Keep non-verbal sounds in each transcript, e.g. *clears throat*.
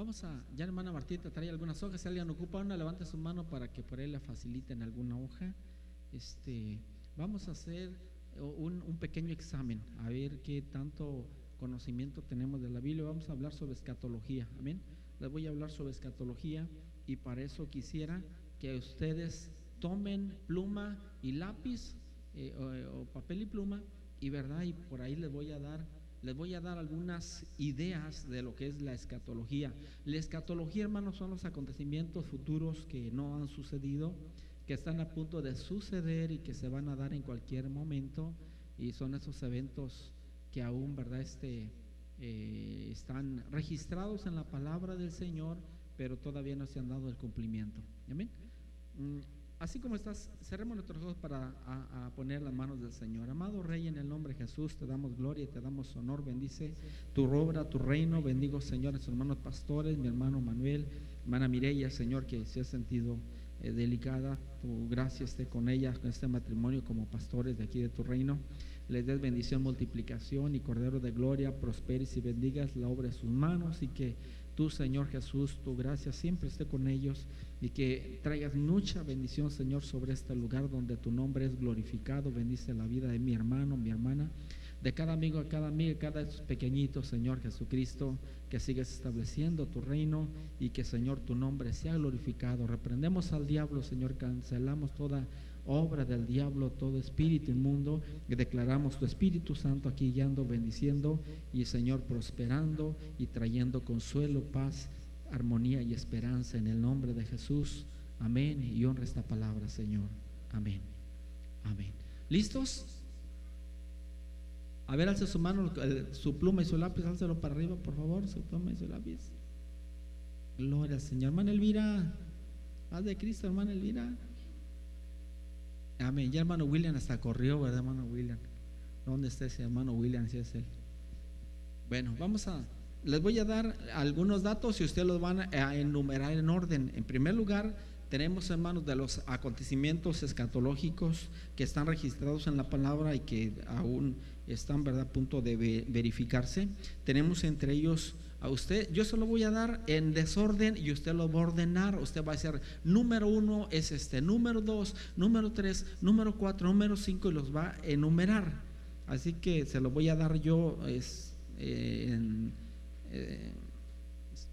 Vamos a, ya hermana Martita trae algunas hojas, si alguien ocupa una, levante su mano para que por ahí le faciliten alguna hoja. Este, vamos a hacer un, un pequeño examen, a ver qué tanto conocimiento tenemos de la Biblia. Vamos a hablar sobre escatología, amén. Les voy a hablar sobre escatología y para eso quisiera que ustedes tomen pluma y lápiz eh, o, papel y pluma y verdad y por ahí les voy a dar les voy a dar algunas ideas de lo que es la escatología. La escatología, hermanos, son los acontecimientos futuros que no han sucedido, que están a punto de suceder y que se van a dar en cualquier momento. Y son esos eventos que aún, ¿verdad? Este, eh, están registrados en la palabra del Señor, pero todavía no se han dado el cumplimiento. Amén. Mm, Así como estás, cerremos nuestros ojos para poner las manos del Señor. Amado Rey, en el nombre de Jesús, te damos gloria te damos honor. Bendice tu obra, tu reino. Bendigo, Señor, a sus hermanos pastores, mi hermano Manuel, hermana Mireya, Señor, que se ha sentido eh, delicada. Tu gracia esté con ella, con este matrimonio como pastores de aquí de tu reino. Les des bendición, multiplicación y cordero de gloria. Prosperes y bendigas la obra de sus manos y que tú, Señor Jesús, tu gracia siempre esté con ellos y que traigas mucha bendición, Señor, sobre este lugar donde tu nombre es glorificado. Bendice la vida de mi hermano, mi hermana, de cada amigo, a cada amiga, cada pequeñitos, Señor Jesucristo, que sigas estableciendo tu reino y que, Señor, tu nombre sea glorificado. Reprendemos al diablo, Señor, cancelamos toda obra del diablo, todo espíritu inmundo, y declaramos tu Espíritu Santo aquí guiando, bendiciendo y, Señor, prosperando y trayendo consuelo, paz armonía y esperanza en el nombre de Jesús. Amén. Y honra esta palabra, Señor. Amén. Amén. ¿Listos? A ver, alce su mano, su pluma y su lápiz, álcelo para arriba, por favor, su pluma y su lápiz. Gloria al Señor. Hermana Elvira, haz de Cristo, hermana Elvira. Amén. Ya hermano William hasta corrió, ¿verdad, hermano William? ¿Dónde está ese hermano William? Si es él. Bueno, vamos a les voy a dar algunos datos y ustedes los van a enumerar en orden. En primer lugar, tenemos hermanos de los acontecimientos escatológicos que están registrados en la palabra y que aún están ¿verdad? a punto de verificarse. Tenemos entre ellos a usted, yo se lo voy a dar en desorden y usted lo va a ordenar. Usted va a decir, número uno es este, número dos, número tres, número cuatro, número cinco y los va a enumerar. Así que se lo voy a dar yo es, eh, en eh,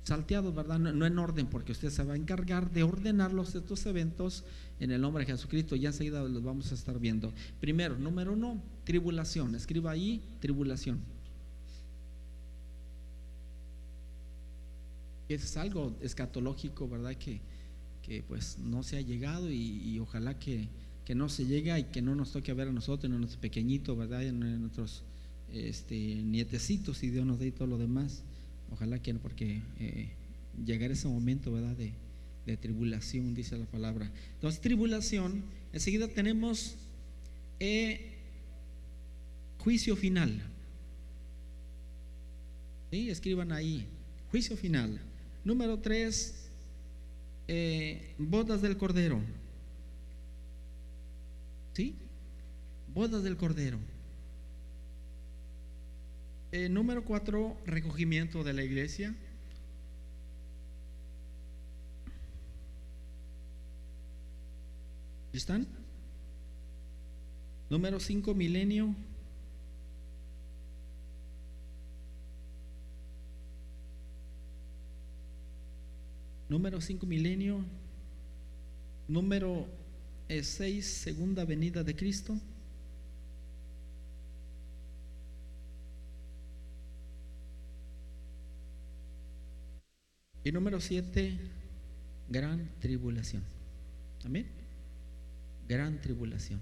salteados, ¿verdad? No, en orden, porque usted se va a encargar de ordenarlos estos eventos en el nombre de Jesucristo. Ya enseguida los vamos a estar viendo. Primero, número uno, tribulación. Escriba ahí, tribulación. Es algo escatológico, ¿verdad? Que, que pues no se ha llegado y, ojalá que, que, no se llegue y que no nos toque a ver a nosotros, en nuestros pequeñitos, ¿verdad? En, nuestros este, nietecitos y Dios nos dé todo lo demás. Ojalá que no, porque eh, llegar ese momento, ¿verdad? De, tribulación, dice la palabra. Entonces, tribulación, enseguida tenemos eh, juicio final. ¿Sí? Escriban ahí, juicio final. Número tres, eh, bodas del Cordero. ¿Sí? Bodas del Cordero. Eh, número cuatro, recogimiento de la iglesia. ¿Están? Número cinco, milenio. Número cinco, milenio. Número eh, seis, segunda venida de Cristo. Y número siete, gran tribulación. Amén. Gran tribulación.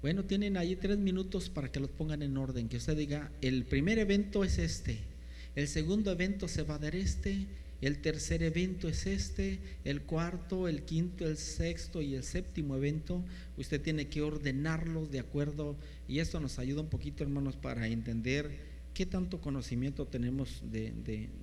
Bueno, tienen ahí tres minutos para que los pongan en orden. Que usted diga, el primer evento es este, el segundo evento se va a dar este, el tercer evento es este, el cuarto, el quinto, el sexto y el séptimo evento. Usted tiene que ordenarlos de acuerdo y esto nos ayuda un poquito, hermanos, para entender qué tanto conocimiento tenemos de,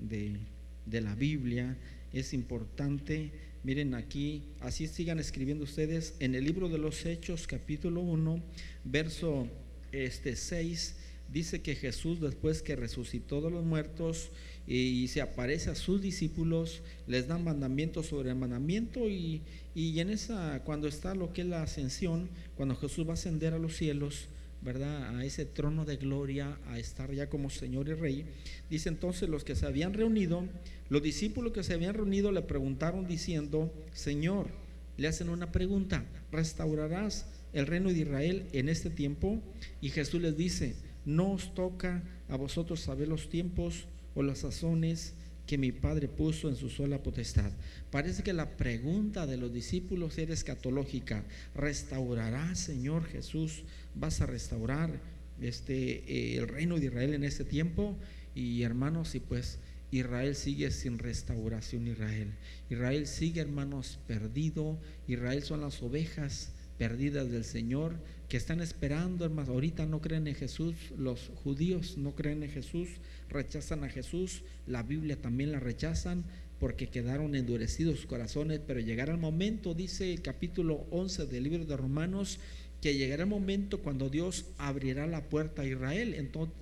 de de la Biblia es importante. Miren aquí, así sigan escribiendo ustedes en el libro de los Hechos, capítulo 1, verso este 6. dice que Jesús después que resucitó de los muertos y, se aparece a sus discípulos, les da mandamiento sobre mandamiento y, y en esa, cuando está lo que es la ascensión, cuando Jesús va a ascender a los cielos, ¿verdad? A ese trono de gloria, a estar ya como Señor y Rey. Dice entonces los que se habían reunido, los discípulos que se habían reunido le preguntaron diciendo, Señor, le hacen una pregunta, ¿restaurarás el reino de Israel en este tiempo? Y Jesús les dice, no os toca a vosotros saber los tiempos o las sazones que mi Padre puso en su sola potestad. Parece que la pregunta de los discípulos era escatológica. ¿Restaurará, Señor Jesús? ¿Vas a restaurar este, eh, el reino de Israel en este tiempo? Y hermanos, y pues Israel sigue sin restauración, Israel. Israel sigue, hermanos, perdido. Israel son las ovejas perdidas del Señor que están esperando, hermanos. Ahorita no creen en Jesús, los judíos no creen en Jesús, rechazan a Jesús, la Biblia también la rechazan porque quedaron endurecidos sus corazones, pero llegará el momento, dice el capítulo 11 del libro de Romanos, que llegará el momento cuando Dios abrirá la puerta a Israel. Entonces,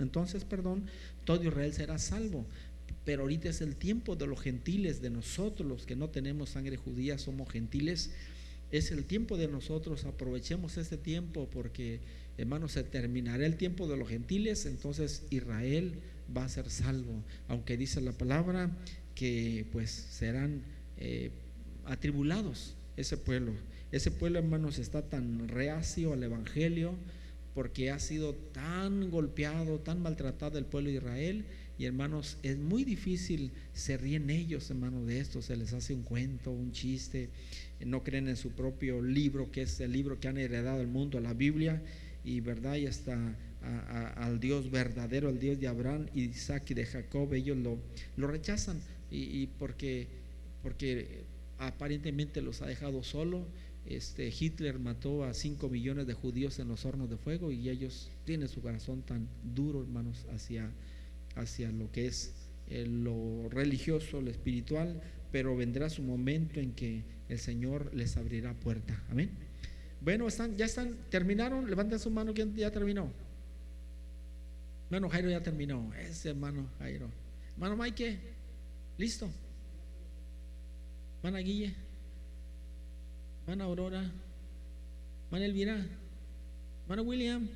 entonces, perdón, todo Israel será salvo. Pero ahorita es el tiempo de los gentiles, de nosotros los que no tenemos sangre judía, somos gentiles es el tiempo de nosotros, aprovechemos este tiempo porque, hermanos, se terminará el tiempo de los gentiles, entonces Israel va a ser salvo, aunque dice la palabra que pues serán eh, atribulados ese pueblo. Ese pueblo, hermanos, está tan reacio al Evangelio porque ha sido tan golpeado, tan maltratado el pueblo de Israel y hermanos, es muy difícil, se ríen ellos, hermanos, de esto, se les hace un cuento, un chiste, no creen en su propio libro, que es el libro que han heredado el mundo, la Biblia, y verdad, y hasta al Dios verdadero, al Dios de Abraham, Isaac y de Jacob, ellos lo, lo rechazan, y, porque, porque aparentemente los ha dejado solo. Este, Hitler mató a 5 millones de judíos en los hornos de fuego y ellos tienen su corazón tan duro, hermanos, hacia hacia lo que es eh, lo religioso, lo espiritual, pero vendrá su momento en que el Señor les abrirá puerta. Amén. Bueno, están, ya están, terminaron, levanten su mano, ¿quién ya terminó? Hermano Jairo ya terminó, ese hermano Jairo. Hermano Mike, listo. Hermana Guille, hermana Aurora, hermana Elvira, hermano William,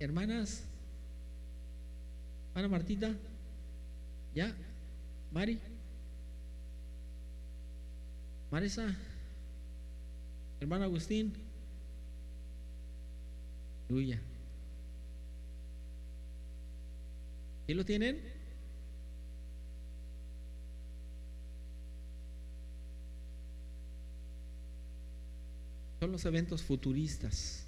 hermanas, Ana Martita, ¿ya? Mari, Marisa, hermano Agustín, Luya. ¿Y lo tienen? Son los eventos futuristas,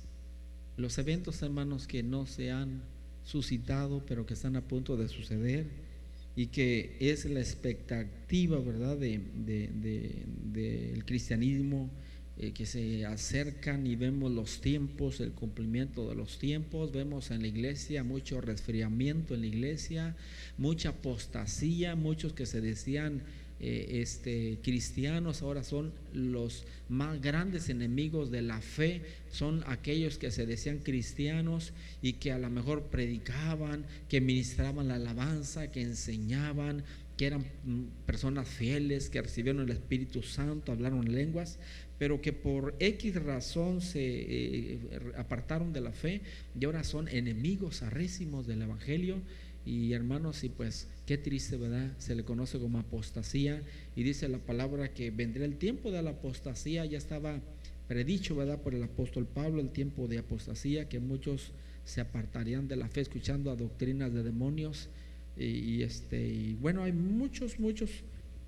los eventos hermanos que no se han suscitado, pero que están a punto de suceder y que es la expectativa, ¿verdad?, del de, cristianismo, eh, que se acercan y vemos los tiempos, el cumplimiento de los tiempos, vemos en la iglesia mucho resfriamiento en la iglesia, mucha apostasía, muchos que se decían eh, este, cristianos ahora son los más grandes enemigos de la fe, son aquellos que se decían cristianos y que a lo mejor predicaban, que ministraban la alabanza, que enseñaban, que eran mm, personas fieles, que recibieron el Espíritu Santo, hablaron lenguas, pero que por X razón se eh, apartaron de la fe y ahora son enemigos arrésimos del Evangelio y hermanos, y pues qué triste, ¿verdad? Se le conoce como apostasía y dice la palabra que vendría el tiempo de la apostasía, ya estaba predicho, ¿verdad? Por el apóstol Pablo, el tiempo de apostasía, que muchos se apartarían de la fe escuchando a doctrinas de demonios. Y, este, y bueno, hay muchos, muchos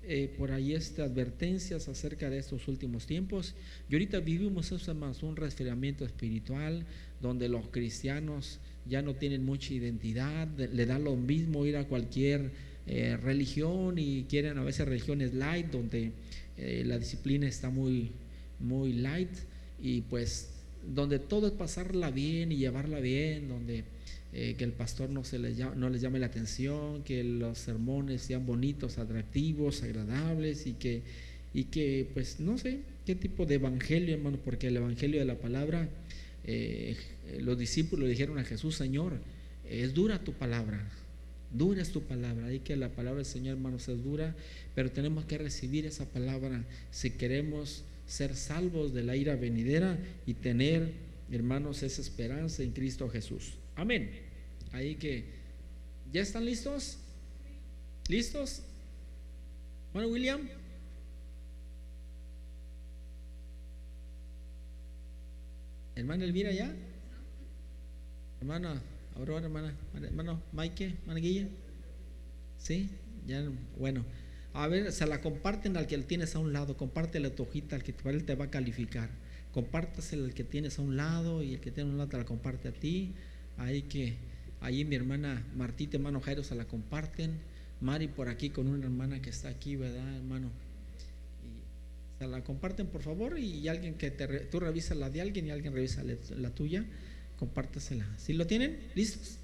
eh, por ahí este, advertencias acerca de estos últimos tiempos. Y ahorita vivimos eso más un resfriamiento espiritual, donde los cristianos ya no tienen mucha identidad, le da lo mismo ir a cualquier eh, religión y quieren a veces religiones light, donde eh, la disciplina está muy, muy light y pues donde todo es pasarla bien y llevarla bien, donde eh, que el pastor no, se les no les llame la atención, que los sermones sean bonitos, atractivos, agradables y que, y que pues no sé qué tipo de evangelio, hermano, porque el evangelio de la palabra eh, los discípulos dijeron a Jesús, Señor, es dura tu palabra, dura es tu palabra. Y que la palabra del Señor, hermanos, es dura, pero tenemos que recibir esa palabra si queremos ser salvos de la ira venidera y tener, hermanos, esa esperanza en Cristo Jesús. Amén. Ahí que, ¿ya están listos? ¿Listos? Bueno, William. Hermana Elvira, ¿ya? Hermana Aurora, hermana, hermano Mike, hermana Guilla. ¿Sí? Ya, bueno. A ver, se la comparten al que tienes a un lado, compártele tu hojita al que él te va a calificar. Compártasela al que tienes a un lado y el que tiene a un lado te la comparte a ti. Ahí que, ahí mi hermana Martita, hermano Jairo, se la comparten. Mari por aquí con una hermana que está aquí, ¿verdad, hermano? Y se la comparten, por favor, y alguien que te, tú revisas la de alguien y alguien revisa la tuya compártasela. ¿Sí lo tienen? ¿Listos?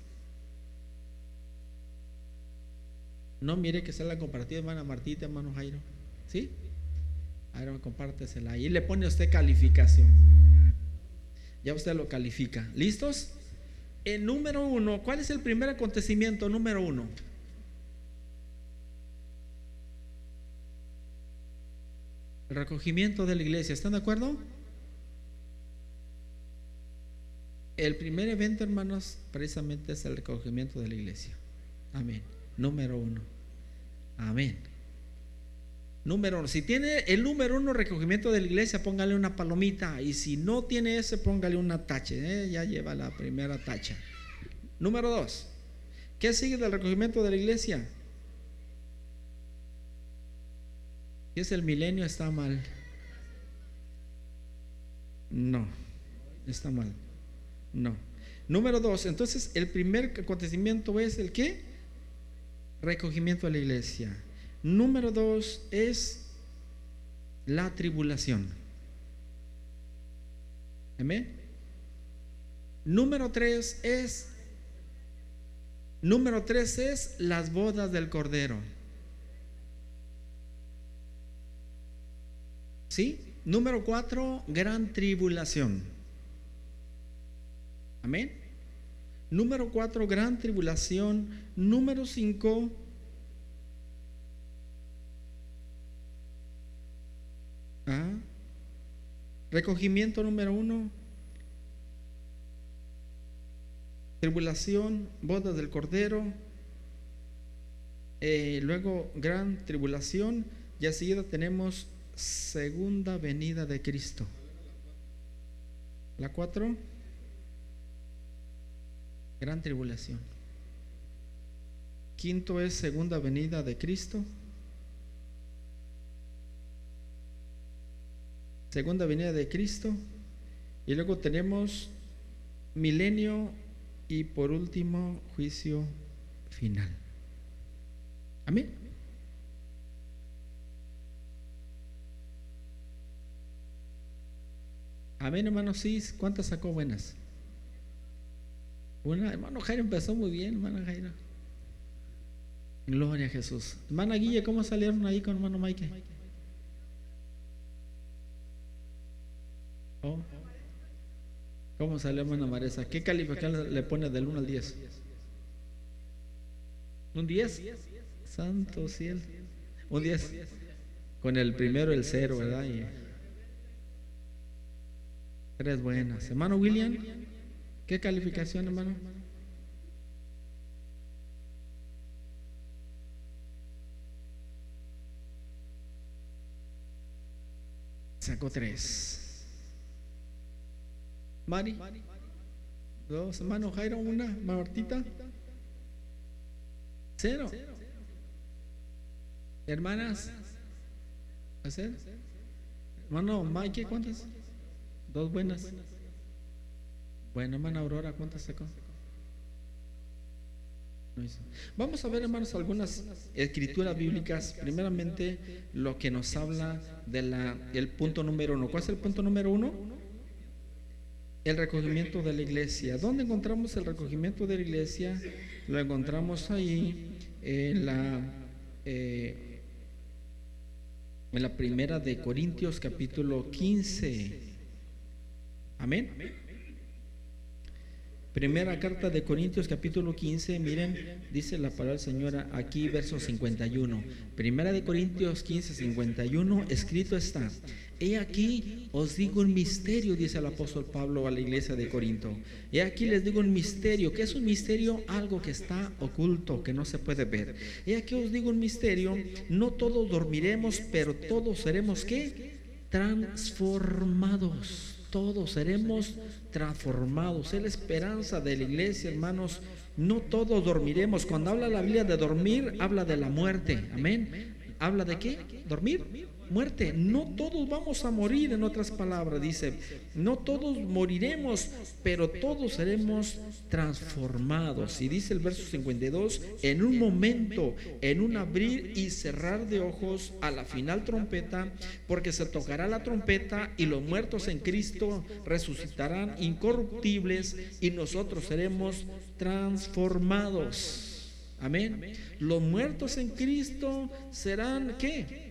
No mire que sea la comparativa, hermana Martita, hermano Jairo. ¿Sí? Ahora compártesela. Ahí le pone usted calificación. Ya usted lo califica. ¿Listos? El número uno, ¿cuál es el primer acontecimiento número uno? El recogimiento de la iglesia. ¿Están de acuerdo? El primer evento, hermanos, precisamente es el recogimiento de la iglesia. Amén. Número uno. Amén. Número uno. Si tiene el número uno recogimiento de la iglesia, póngale una palomita. Y si no tiene ese, póngale una tacha. ¿eh? Ya lleva la primera tacha. Número dos. ¿Qué sigue del recogimiento de la iglesia? Si es el milenio, está mal. No, está mal. No. Número dos, entonces el primer acontecimiento es el qué? Recogimiento de la iglesia. Número dos es la tribulación. Amén. Número tres es Número tres es las bodas del Cordero. ¿Sí? Número cuatro, gran tribulación. Amén. Número cuatro, gran tribulación. Número cinco, ¿ah? recogimiento número uno, tribulación, bodas del Cordero. Eh, luego, gran tribulación. Ya seguida tenemos segunda venida de Cristo. La cuatro. Gran tribulación. Quinto es segunda venida de Cristo. Segunda venida de Cristo. Y luego tenemos milenio y por último juicio final. Amén. Amén, hermano. Sí, ¿cuántas sacó buenas? Una, hermano Jairo empezó muy bien, hermano Jairo. Gloria a Jesús. Hermana Guille, ¿cómo salieron ahí con hermano Mike? Oh. ¿Cómo salió hermana Maresa? ¿Qué calificación le pone del 1 al 10? ¿Un 10? Santo cielo. Un 10. Con el primero el cero, ¿verdad? Y tres buenas. Hermano William. ¿Qué calificación, hermano? Sacó tres. Mari. Dos. Hermano Jairo, una. Martita. Cero. Hermanas. ¿Hacer? Hermano Mike, ¿cuántas? Dos buenas. Bueno, hermana Aurora, ¿cuántas sacó? Vamos a ver, hermanos, algunas escrituras bíblicas. Primeramente, lo que nos habla del punto número uno. ¿Cuál es el punto número uno? El recogimiento de la iglesia. ¿Dónde encontramos el recogimiento de la iglesia? Lo encontramos ahí en la, eh, en la primera de Corintios capítulo 15. Amén. Primera carta de Corintios capítulo 15, miren, dice la palabra Señora aquí, verso 51. Primera de Corintios 15, 51, escrito está, he aquí os digo un misterio, dice el apóstol Pablo a la iglesia de Corinto. He aquí les digo un misterio, que es un misterio? Algo que está oculto, que no se puede ver. He aquí os digo un misterio, no todos dormiremos, pero todos seremos qué? Transformados todos seremos transformados. Es la esperanza de la iglesia, hermanos. No todos dormiremos. Cuando habla la Biblia de dormir, habla de la muerte. Amén. ¿Habla de qué? ¿Dormir? Muerte. No todos vamos a morir, en otras palabras, dice, no todos moriremos, pero todos seremos transformados. Y dice el verso 52, en un momento, en un abrir y cerrar de ojos a la final trompeta, porque se tocará la trompeta y los muertos en Cristo resucitarán incorruptibles y nosotros seremos transformados. Amén. Los muertos en Cristo serán ¿qué?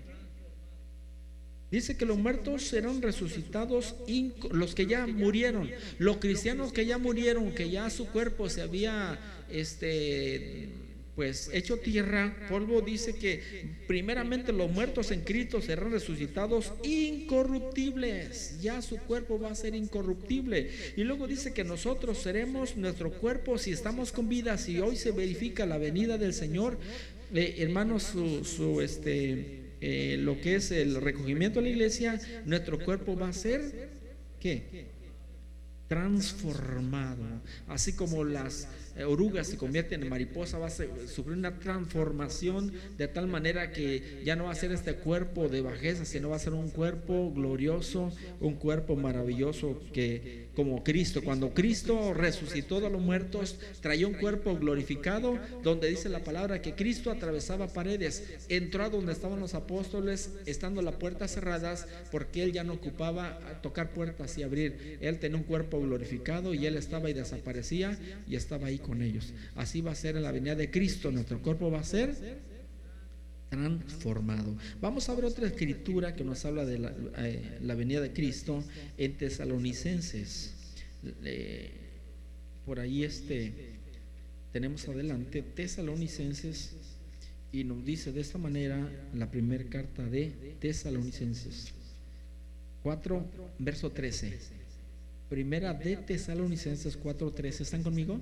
Dice que los muertos serán resucitados, los que ya murieron, los cristianos que ya murieron, que ya su cuerpo se había este pues hecho tierra, polvo dice que primeramente los muertos en Cristo serán resucitados incorruptibles, ya su cuerpo va a ser incorruptible. Y luego dice que nosotros seremos nuestro cuerpo si estamos con vida, si hoy se verifica la venida del Señor, eh, hermanos, su, su este eh, lo que es el recogimiento de la iglesia, nuestro cuerpo va a ser, ¿qué? Transformado. Así como las eh, orugas se convierten en mariposa, va a sufrir una transformación de tal manera que ya no va a ser este cuerpo de bajeza, sino va a ser un cuerpo glorioso, un cuerpo maravilloso que como Cristo. Cuando Cristo resucitó de los muertos, traía un cuerpo glorificado, donde dice la palabra que Cristo atravesaba paredes, entró a donde estaban los apóstoles, estando las puertas cerradas, porque él ya no ocupaba tocar puertas y abrir. Él tenía un cuerpo glorificado y él estaba y desaparecía y estaba ahí con ellos. Así va a ser en la venida de Cristo, nuestro cuerpo va a ser transformado. Vamos a ver otra escritura que nos habla de la, eh, venida de Cristo en Tesalonicenses. Por ahí este tenemos adelante Tesalonicenses y nos dice de esta manera la primera carta de Tesalonicenses 4 verso 13. Primera de Tesalonicenses 4:13. ¿Están conmigo?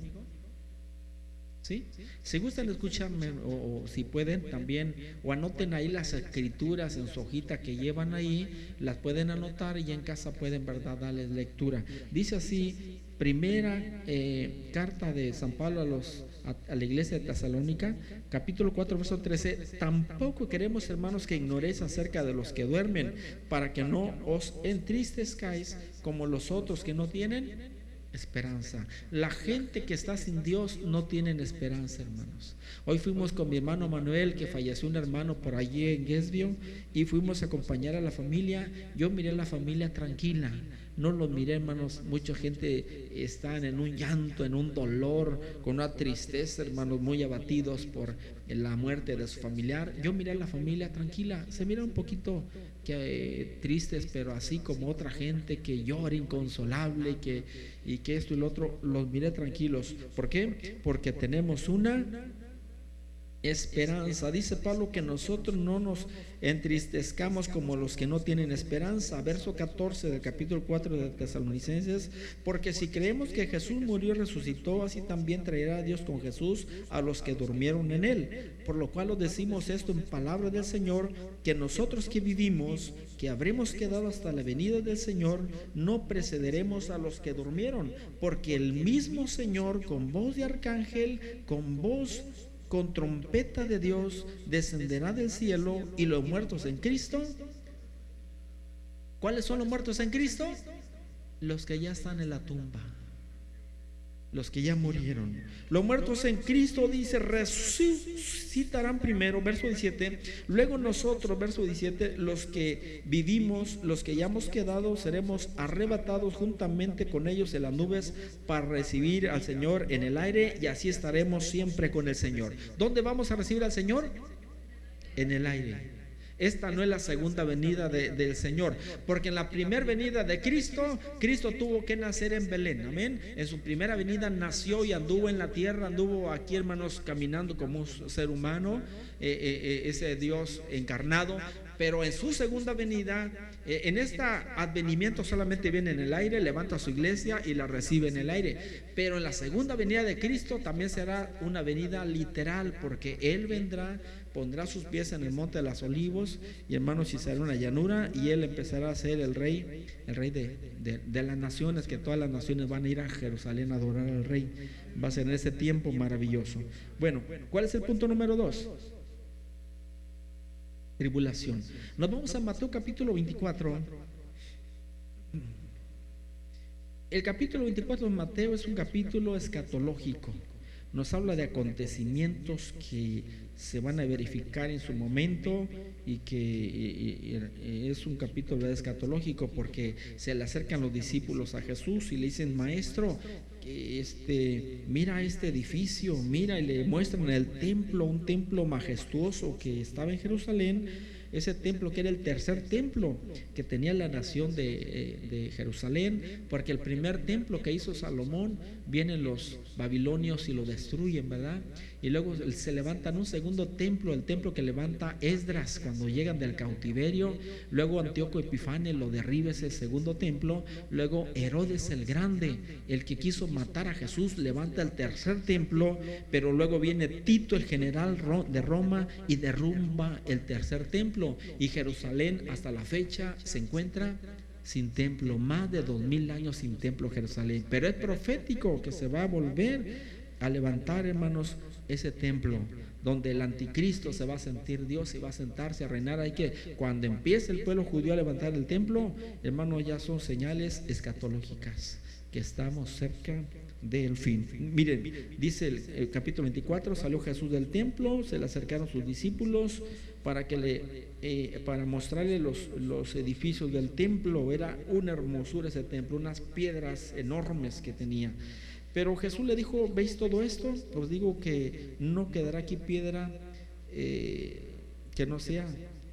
¿Sí? Si gustan escucharme o, si pueden también o anoten ahí las escrituras en su hojita que llevan ahí, las pueden anotar y en casa pueden verdad darles lectura. Dice así, primera eh, carta de San Pablo a los a, la iglesia de Tesalónica, capítulo 4, verso 13, tampoco queremos hermanos que ignoréis acerca de los que duermen, para que no os entristezcáis como los otros que no tienen esperanza. La gente que está sin Dios no tienen esperanza, hermanos. Hoy fuimos con mi hermano Manuel, que falleció un hermano por allí en Gesbio, y fuimos a acompañar a la familia. Yo miré a la familia tranquila. No lo miré, hermanos. Mucha gente está en un llanto, en un dolor, con una tristeza, hermanos, muy abatidos por la muerte de su familiar. Yo miré a la familia tranquila. Se mira un poquito que, tristes, pero así como otra gente que llora inconsolable que, y que esto y lo otro, los miré tranquilos. ¿Por qué? Porque tenemos una esperanza. Dice Pablo que nosotros no nos entristezcamos como los que no tienen esperanza. Verso 14 del capítulo 4 de Tesalonicenses. Porque si creemos que Jesús murió y resucitó, así también traerá a Dios con Jesús a los que durmieron en él. Por lo cual os decimos esto en palabra del Señor, que nosotros que vivimos, que habremos quedado hasta la venida del Señor, no precederemos a los que durmieron. Porque el mismo Señor con voz de arcángel, con voz con trompeta de Dios descenderá del cielo y los muertos en Cristo. ¿Cuáles son los muertos en Cristo? Los que ya están en la tumba los que ya murieron. Los muertos en Cristo, dice, resucitarán primero, verso 17. Luego nosotros, verso 17, los que vivimos, los que ya hemos quedado, seremos arrebatados juntamente con ellos en las nubes para recibir al Señor en el aire y así estaremos siempre con el Señor. ¿Dónde vamos a recibir al Señor? En el aire. Esta no es la segunda venida del Señor, porque en la primera venida de Cristo, Cristo tuvo que nacer en Belén, amén. En su primera venida nació y anduvo en la tierra, anduvo aquí, hermanos, caminando como un ser humano, eh, eh, eh, ese Dios encarnado, pero en su segunda venida, en este advenimiento solamente viene en el aire, levanta su iglesia y la recibe en el aire. Pero en la segunda venida de Cristo también será una venida literal, porque Él vendrá pondrá sus pies en el monte de las olivos y hermanos y será una llanura y él empezará a ser el rey, el rey de, las naciones, que todas las naciones van a ir a Jerusalén a adorar al rey. Va a ser en ese tiempo maravilloso. Bueno, ¿cuál es el punto número dos? Tribulación. Nos vamos a Mateo capítulo 24. El capítulo 24 de Mateo es un capítulo escatológico. Nos habla de acontecimientos que se van a verificar en su momento y que es un capítulo escatológico porque se le acercan los discípulos a Jesús y le dicen, maestro, este, mira este edificio, mira y le muestran el templo, un templo majestuoso que estaba en Jerusalén ese templo que era el tercer templo que tenía la nación de, eh, Jerusalén, porque el primer templo que hizo Salomón, vienen los babilonios y lo destruyen, ¿verdad? Y luego se levantan un segundo templo, el templo que levanta Esdras cuando llegan del cautiverio, luego Antíoco Epifane lo derriba ese segundo templo, luego Herodes el Grande, el que quiso matar a Jesús, levanta el tercer templo, pero luego viene Tito el general de Roma y derrumba el tercer templo. Y Jerusalén hasta la fecha se encuentra sin templo, más de dos mil años sin templo Jerusalén. Pero es profético que se va a volver a levantar, hermanos, ese templo donde el anticristo se va a sentir Dios y va a sentarse a reinar. Hay que, cuando empiece el pueblo judío a levantar el templo, hermanos, ya son señales escatológicas que estamos cerca del fin. Miren, dice el, capítulo 24, salió Jesús del templo, se le acercaron sus discípulos para que le eh, para mostrarle los, los edificios del templo. Era una hermosura ese templo, unas piedras enormes que tenía. Pero Jesús le dijo, ¿veis todo esto? Os digo que no quedará aquí piedra eh, que no sea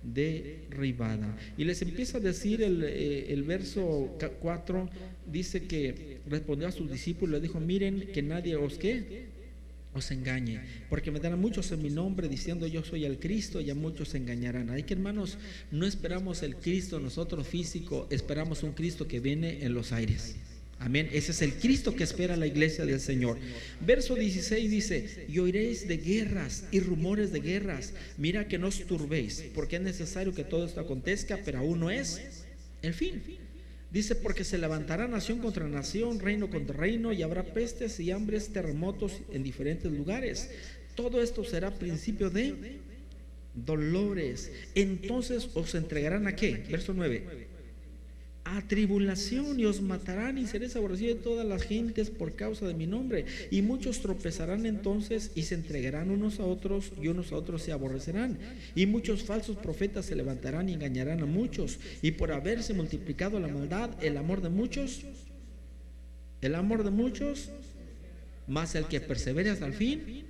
derribada. Y les empieza a decir el, eh, verso 4, dice que respondió a sus discípulos, le dijo, miren que nadie os que os engañe, porque me darán muchos en mi nombre diciendo yo soy el Cristo y a muchos se engañarán. Hay que hermanos, no esperamos el Cristo nosotros físico, esperamos un Cristo que viene en los aires. Amén. Ese es el Cristo que espera la iglesia del Señor. Verso 16 dice, y oiréis de guerras y rumores de guerras. Mira que no os turbéis, porque es necesario que todo esto acontezca, pero aún no es el fin. Dice, porque se levantará nación contra nación, reino contra reino, y habrá pestes y hambres, terremotos en diferentes lugares. Todo esto será principio de dolores. Entonces os entregarán a qué? Verso 9 a tribulación y os matarán y seréis aborrecidos de todas las gentes por causa de mi nombre. Y muchos tropezarán entonces y se entregarán unos a otros y unos a otros se aborrecerán. Y muchos falsos profetas se levantarán y engañarán a muchos. Y por haberse multiplicado la maldad, el amor de muchos, el amor de muchos, más el que persevere hasta el fin,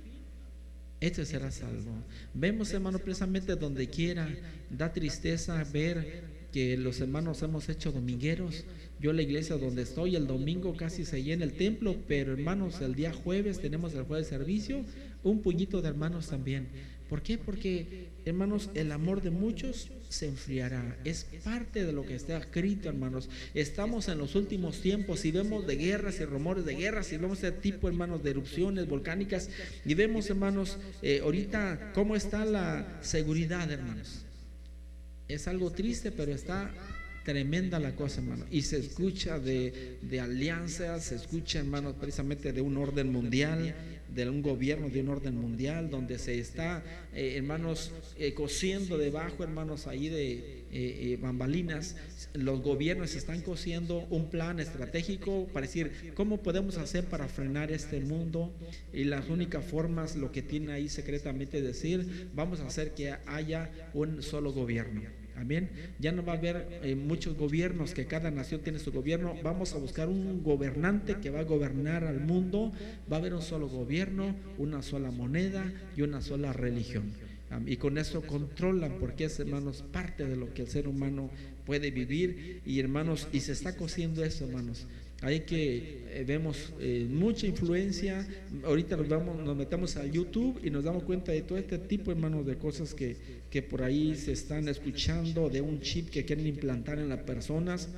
este será salvo. Vemos, hermano, precisamente donde quiera, da tristeza ver que los hermanos hemos hecho domingueros. Yo la iglesia donde estoy el domingo casi se llena el templo, pero hermanos, el día jueves tenemos el jueves servicio, un puñito de hermanos también. ¿Por qué? Porque, hermanos, el amor de muchos se enfriará. Es parte de lo que está escrito, hermanos. Estamos en los últimos tiempos y vemos de guerras y rumores de guerras y vemos ese tipo, hermanos, de erupciones volcánicas y vemos, hermanos, eh, ahorita cómo está la seguridad, hermanos. Es algo triste, pero está tremenda la cosa, hermano. Y se escucha de, alianzas, se escucha, hermanos, precisamente de un orden mundial, de un gobierno de un orden mundial, donde se está, eh, hermanos, eh, cosiendo debajo, hermanos, ahí de eh, bambalinas. Los gobiernos están cosiendo un plan estratégico para decir cómo podemos hacer para frenar este mundo. Y las únicas formas, lo que tiene ahí secretamente decir, vamos a hacer que haya un solo gobierno. Amén. Ya no va a haber eh, muchos gobiernos, que cada nación tiene su gobierno. Vamos a buscar un gobernante que va a gobernar al mundo. Va a haber un solo gobierno, una sola moneda y una sola religión. Y con eso controlan, porque es, hermanos, parte de lo que el ser humano puede vivir. Y hermanos, y se está cociendo eso, hermanos. Hay que, eh, vemos eh, mucha influencia. Ahorita nos, vamos, nos metemos a YouTube y nos damos cuenta de todo este tipo, hermanos, de cosas que, que por ahí se están escuchando, de un chip que quieren implantar en las personas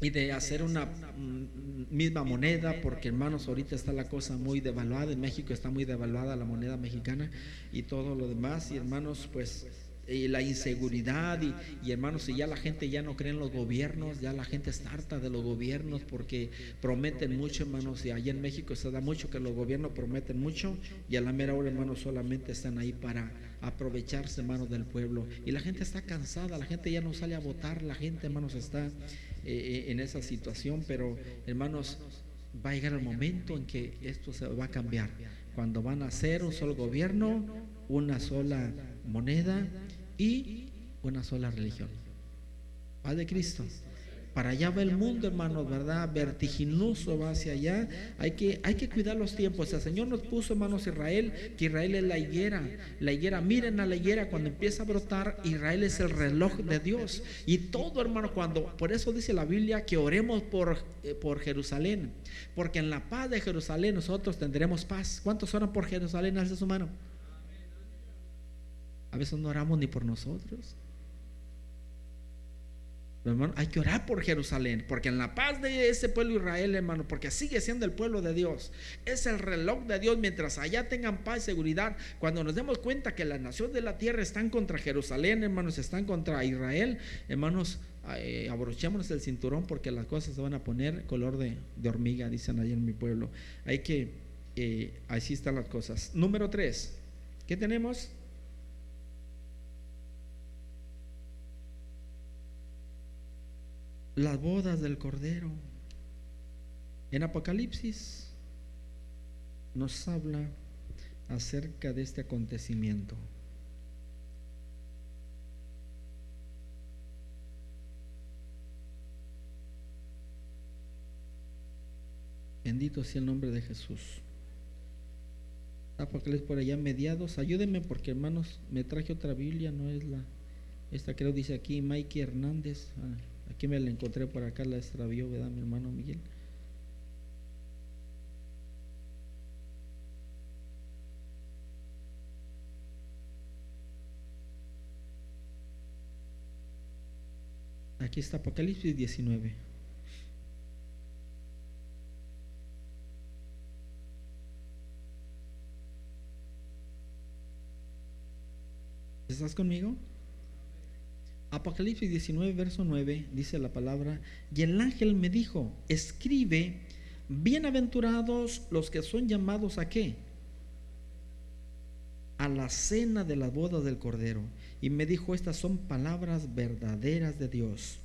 y de hacer una mm, misma moneda, porque hermanos, ahorita está la cosa muy devaluada, en México está muy devaluada la moneda mexicana y todo lo demás, y hermanos, pues y la inseguridad y, hermanos, si ya la gente ya no cree en los gobiernos, ya la gente está harta de los gobiernos porque prometen mucho, hermanos, y allá en México se da mucho que los gobiernos prometen mucho y a la mera hora, hermanos, solamente están ahí para aprovecharse, hermanos, del pueblo. Y la gente está cansada, la gente ya no sale a votar, la gente, hermanos, está eh, eh, en esa situación, pero, hermanos, va a llegar el momento en que esto se va a cambiar. Cuando van a hacer un solo gobierno, una sola moneda y una sola religión. Paz de Cristo. Para allá va el mundo, hermanos, ¿verdad? Vertiginoso va hacia allá. Hay que, hay que cuidar los tiempos. El Señor nos puso, hermanos, Israel, que Israel es la higuera. La higuera, miren a la higuera, cuando empieza a brotar, Israel es el reloj de Dios. Y todo, hermano, cuando, por eso dice la Biblia que oremos por, eh, por Jerusalén. Porque en la paz de Jerusalén nosotros tendremos paz. ¿Cuántos oran por Jerusalén? Alza su mano. A veces no oramos ni por nosotros. hermano, hay que orar por Jerusalén, porque en la paz de ese pueblo Israel, hermano, porque sigue siendo el pueblo de Dios, es el reloj de Dios, mientras allá tengan paz y seguridad, cuando nos demos cuenta que las naciones de la tierra están contra Jerusalén, hermanos, están contra Israel, hermanos, eh, abrochémonos el cinturón porque las cosas se van a poner color de, hormiga, dicen allá en mi pueblo. Hay que, eh, así están las cosas. Número tres, ¿qué tenemos? Las bodas del Cordero. En Apocalipsis nos habla acerca de este acontecimiento. Bendito sea el nombre de Jesús. Apocalipsis por allá mediados. Ayúdenme porque hermanos, me traje otra Biblia, no es la. Esta creo dice aquí Mikey Hernández. Ah, Aquí me la encontré por acá, la extravió, ¿verdad, mi hermano Miguel? Aquí está Apocalipsis 19. ¿Estás conmigo? Apocalipsis 19, verso 9, dice la palabra, y el ángel me dijo, escribe, bienaventurados los que son llamados a qué? A la cena de las bodas del Cordero. Y me dijo, estas son palabras verdaderas de Dios.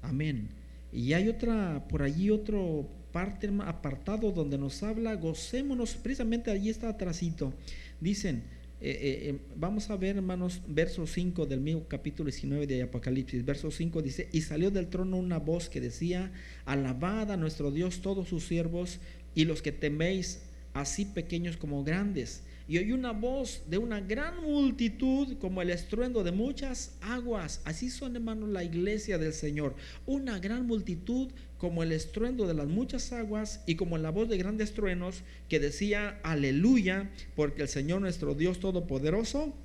Amén. Y hay otra, por allí otro parte apartado donde nos habla, gocémonos, precisamente allí está atrasito. Dicen, eh, eh, vamos a ver, hermanos, verso 5 del mismo capítulo 19 de Apocalipsis. Verso 5 dice, y salió del trono una voz que decía, alabad a nuestro Dios todos sus siervos y los que teméis, así pequeños como grandes. Y oí una voz de una gran multitud como el estruendo de muchas aguas. Así son, hermanos, la iglesia del Señor. Una gran multitud como el estruendo de las muchas aguas y como la voz de grandes truenos que decía, aleluya, porque el Señor nuestro Dios Todopoderoso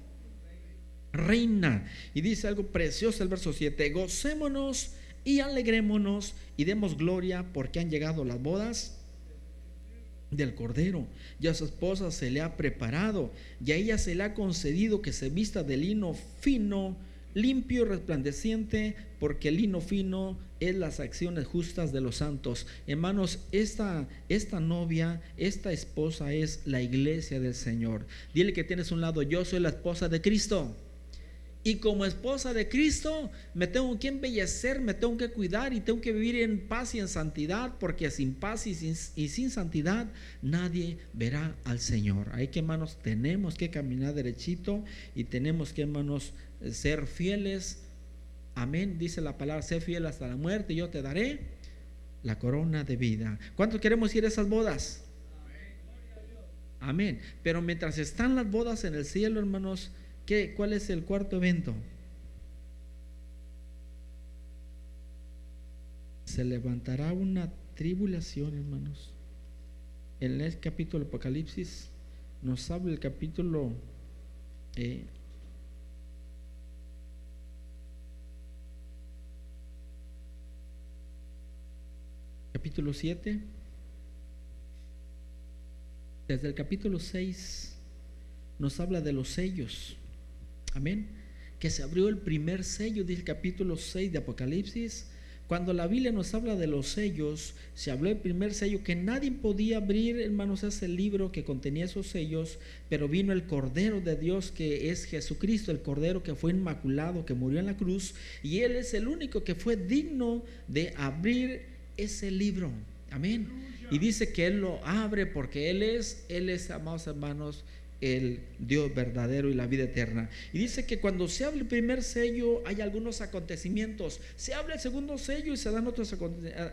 reina. Y dice algo precioso el verso 7, gocémonos y alegrémonos y demos gloria porque han llegado las bodas del Cordero. Y a su esposa se le ha preparado, y a ella se le ha concedido que se vista de lino fino, limpio y resplandeciente, porque el lino fino es las acciones justas de los santos. Hermanos, esta, esta novia, esta esposa es la iglesia del Señor. Dile que tienes un lado, yo soy la esposa de Cristo. Y como esposa de Cristo me tengo que embellecer, me tengo que cuidar y tengo que vivir en paz y en santidad, porque sin paz y sin, santidad nadie verá al Señor. Hay que, hermanos, tenemos que caminar derechito y tenemos que, hermanos, ser fieles. Amén, dice la palabra, sé fiel hasta la muerte y yo te daré la corona de vida. ¿Cuántos queremos ir a esas bodas? Amén. Pero mientras están las bodas en el cielo, hermanos, ¿qué, ¿cuál es el cuarto evento? Se levantará una tribulación, hermanos. En el capítulo Apocalipsis nos habla el capítulo eh, capítulo 7 desde el capítulo 6 nos habla de los sellos. Amén. Que se abrió el primer sello, dice el capítulo 6 de Apocalipsis. Cuando la Biblia nos habla de los sellos, se habló el primer sello que nadie podía abrir, hermanos, ese libro que contenía esos sellos, pero vino el Cordero de Dios que es Jesucristo, el Cordero que fue inmaculado, que murió en la cruz, y Él es el único que fue digno de abrir ese libro. Amén. Y dice que Él lo abre porque Él es, Él es, amados hermanos, el Dios verdadero y la vida eterna. Y dice que cuando se abre el primer sello hay algunos acontecimientos. Se abre el segundo sello y se dan otros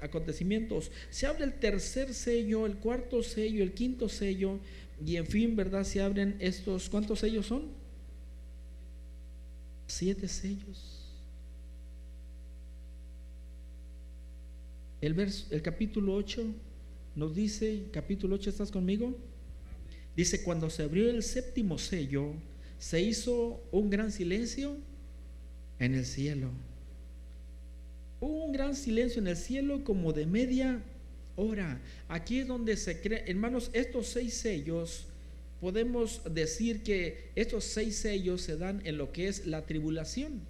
acontecimientos. Se abre el tercer sello, el cuarto sello, el quinto sello. Y en fin, ¿verdad? Se abren estos, ¿cuántos sellos son? Siete sellos. El, el capítulo 8 nos dice, capítulo 8, ¿estás conmigo? Dice, cuando se abrió el séptimo sello, se hizo un gran silencio en el cielo. Un gran silencio en el cielo como de media hora. Aquí es donde se cree, hermanos, estos seis sellos, podemos decir que estos seis sellos se dan en lo que es la tribulación.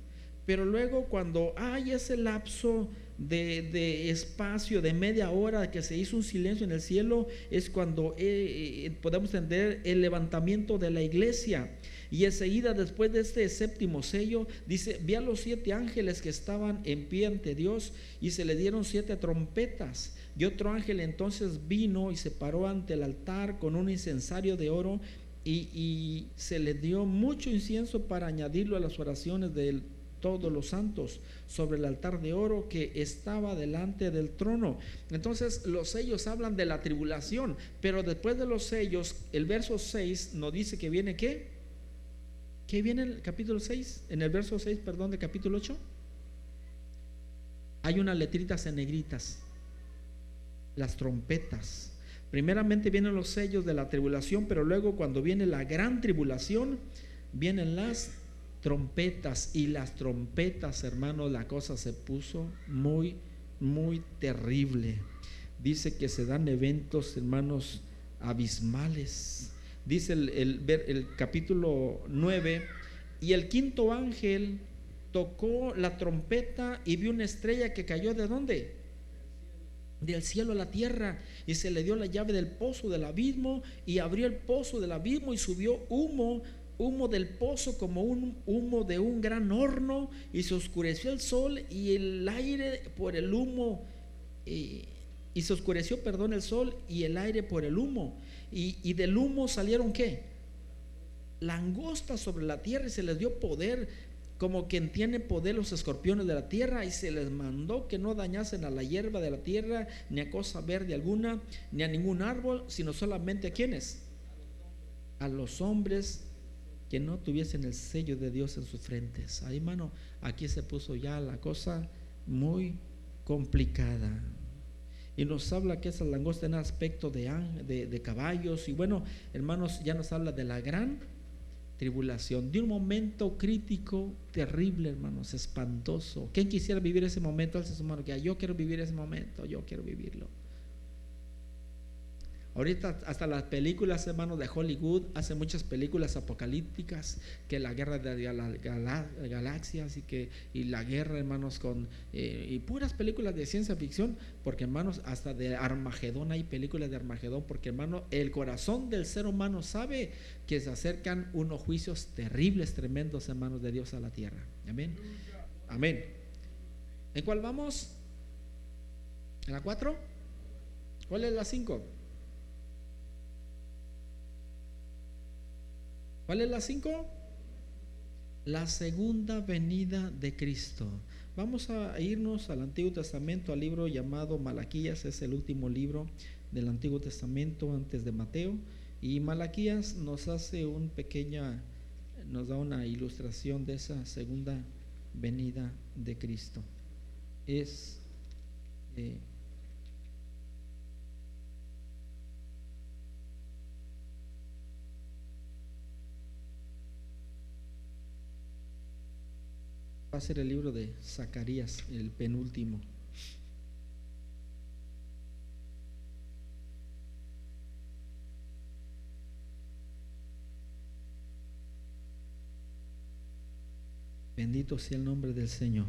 Pero luego cuando hay ese lapso de, espacio de media hora que se hizo un silencio en el cielo, es cuando eh, eh, podemos entender el levantamiento de la iglesia. Y enseguida, después de este séptimo sello, dice, vi a los siete ángeles que estaban en pie ante Dios y se le dieron siete trompetas. Y otro ángel entonces vino y se paró ante el altar con un incensario de oro y, y se le dio mucho incienso para añadirlo a las oraciones del todos los santos sobre el altar de oro que estaba delante del trono. Entonces los sellos hablan de la tribulación, pero después de los sellos, el verso 6 nos dice que viene qué? ¿Qué viene en el capítulo 6? En el verso 6, perdón, de capítulo 8. Hay unas letritas en negritas, las trompetas. Primeramente vienen los sellos de la tribulación, pero luego cuando viene la gran tribulación, vienen las trompetas y las trompetas, hermanos, la cosa se puso muy, muy terrible. Dice que se dan eventos, hermanos, abismales. Dice el, el, capítulo 9, y el quinto ángel tocó la trompeta y vio una estrella que cayó de dónde? Del cielo a la tierra y se le dio la llave del pozo del abismo y abrió el pozo del abismo y subió humo humo del pozo como un humo de un gran horno y se oscureció el sol y el aire por el humo eh, y se oscureció, perdón, el sol y el aire por el humo y, y del humo salieron qué? Langostas sobre la tierra y se les dio poder como quien tiene poder los escorpiones de la tierra y se les mandó que no dañasen a la hierba de la tierra ni a cosa verde alguna ni a ningún árbol sino solamente a quienes a los hombres que no tuviesen el sello de Dios en sus frentes. Ahí, hermano, aquí se puso ya la cosa muy complicada. Y nos habla que esa langosta tiene aspecto de, de, de caballos. Y bueno, hermanos, ya nos habla de la gran tribulación, de un momento crítico, terrible, hermanos, espantoso. ¿Quién quisiera vivir ese momento? Alce su mano, que yo quiero vivir ese momento, yo quiero vivirlo. Ahorita hasta las películas, hermanos, de Hollywood hacen muchas películas apocalípticas, que la guerra de galaxias y que y la guerra, hermanos, con eh, y puras películas de ciencia ficción, porque hermanos, hasta de Armagedón hay películas de Armagedón, porque hermano, el corazón del ser humano sabe que se acercan unos juicios terribles, tremendos, hermanos de Dios a la tierra. Amén. Amén. ¿En cuál vamos? ¿En la cuatro? ¿Cuál es la cinco? ¿Cuál es la cinco? La segunda venida de Cristo. Vamos a irnos al Antiguo Testamento, al libro llamado Malaquías, es el último libro del Antiguo Testamento antes de Mateo. Y Malaquías nos hace un pequeña, nos da una ilustración de esa segunda venida de Cristo. Es eh, va a ser el libro de Zacarías, el penúltimo. Bendito sea el nombre del Señor.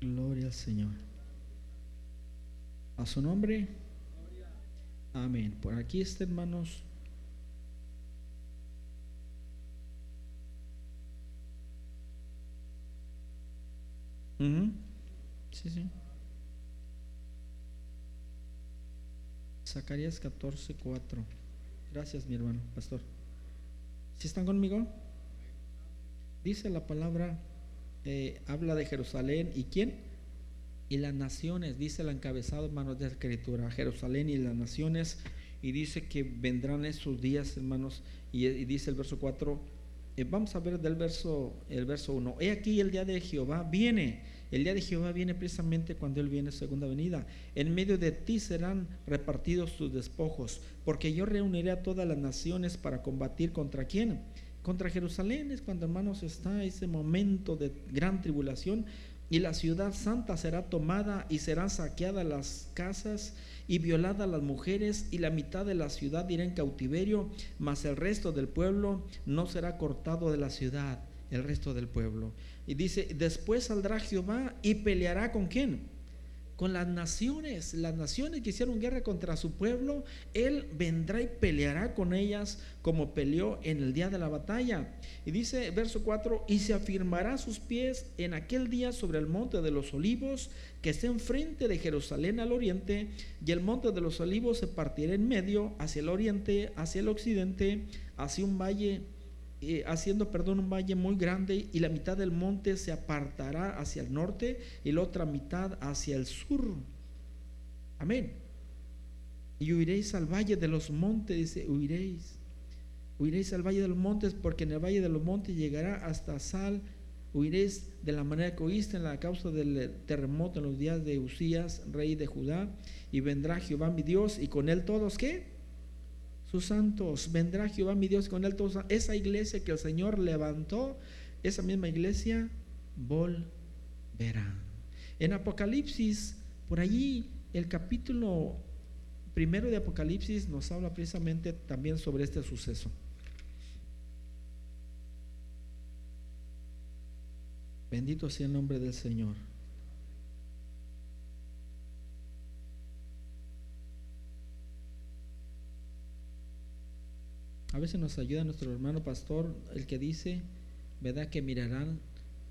Gloria al Señor. A su nombre. Amén. Por aquí está, hermanos. Sí, sí. Zacarías 14, 4. Gracias, mi hermano, pastor. ¿Sí están conmigo? Dice la palabra, eh, habla de Jerusalén y quién? Y las naciones, dice el encabezado, hermanos, de la escritura, Jerusalén y las naciones, y dice que vendrán esos días, hermanos, y, dice el verso 4, eh, vamos a ver del verso, el verso 1. He aquí el día de Jehová viene. El día de Jehová viene precisamente cuando Él viene segunda venida. En medio de ti serán repartidos tus despojos, porque yo reuniré a todas las naciones para combatir contra quién. Contra Jerusalén es cuando hermanos está ese momento de gran tribulación y la ciudad santa será tomada y serán saqueadas las casas y violadas las mujeres y la mitad de la ciudad irá en cautiverio, mas el resto del pueblo no será cortado de la ciudad, el resto del pueblo. Y dice, después saldrá Jehová y peleará con quién? Con las naciones, las naciones que hicieron guerra contra su pueblo, Él vendrá y peleará con ellas como peleó en el día de la batalla. Y dice verso 4, y se afirmará sus pies en aquel día sobre el monte de los olivos que está enfrente de Jerusalén al oriente, y el monte de los olivos se partirá en medio hacia el oriente, hacia el occidente, hacia un valle eh, haciendo, perdón, un valle muy grande y la mitad del monte se apartará hacia el norte y la otra mitad hacia el sur. Amén. Y huiréis al valle de los montes, dice, huiréis. Huiréis al valle de los montes porque en el valle de los montes llegará hasta Sal. Huiréis de la manera que oíste en la causa del terremoto en los días de Usías, rey de Judá. Y vendrá Jehová mi Dios y con él todos, ¿qué? Santos. Vendrá Jehová mi Dios con él. Todos, esa iglesia que el Señor levantó, esa misma iglesia volverá. En Apocalipsis, por allí, el capítulo primero de Apocalipsis nos habla precisamente también sobre este suceso. Bendito sea el nombre del Señor. A veces nos ayuda nuestro hermano pastor, el que dice, ¿verdad? Que mirarán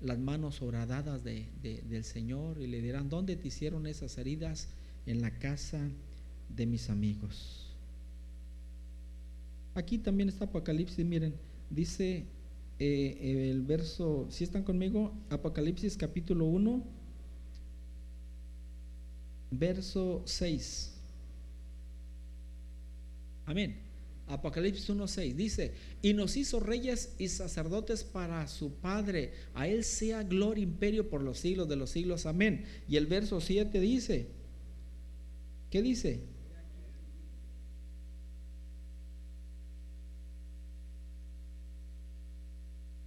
las manos horadadas de, del Señor y le dirán, ¿dónde te hicieron esas heridas? En la casa de mis amigos. Aquí también está Apocalipsis, miren, dice eh, el verso, si están conmigo, Apocalipsis capítulo 1, verso 6. Amén. Apocalipsis 1.6 dice, y nos hizo reyes y sacerdotes para su Padre, a Él sea gloria imperio por los siglos de los siglos, amén. Y el verso 7 dice, ¿qué dice?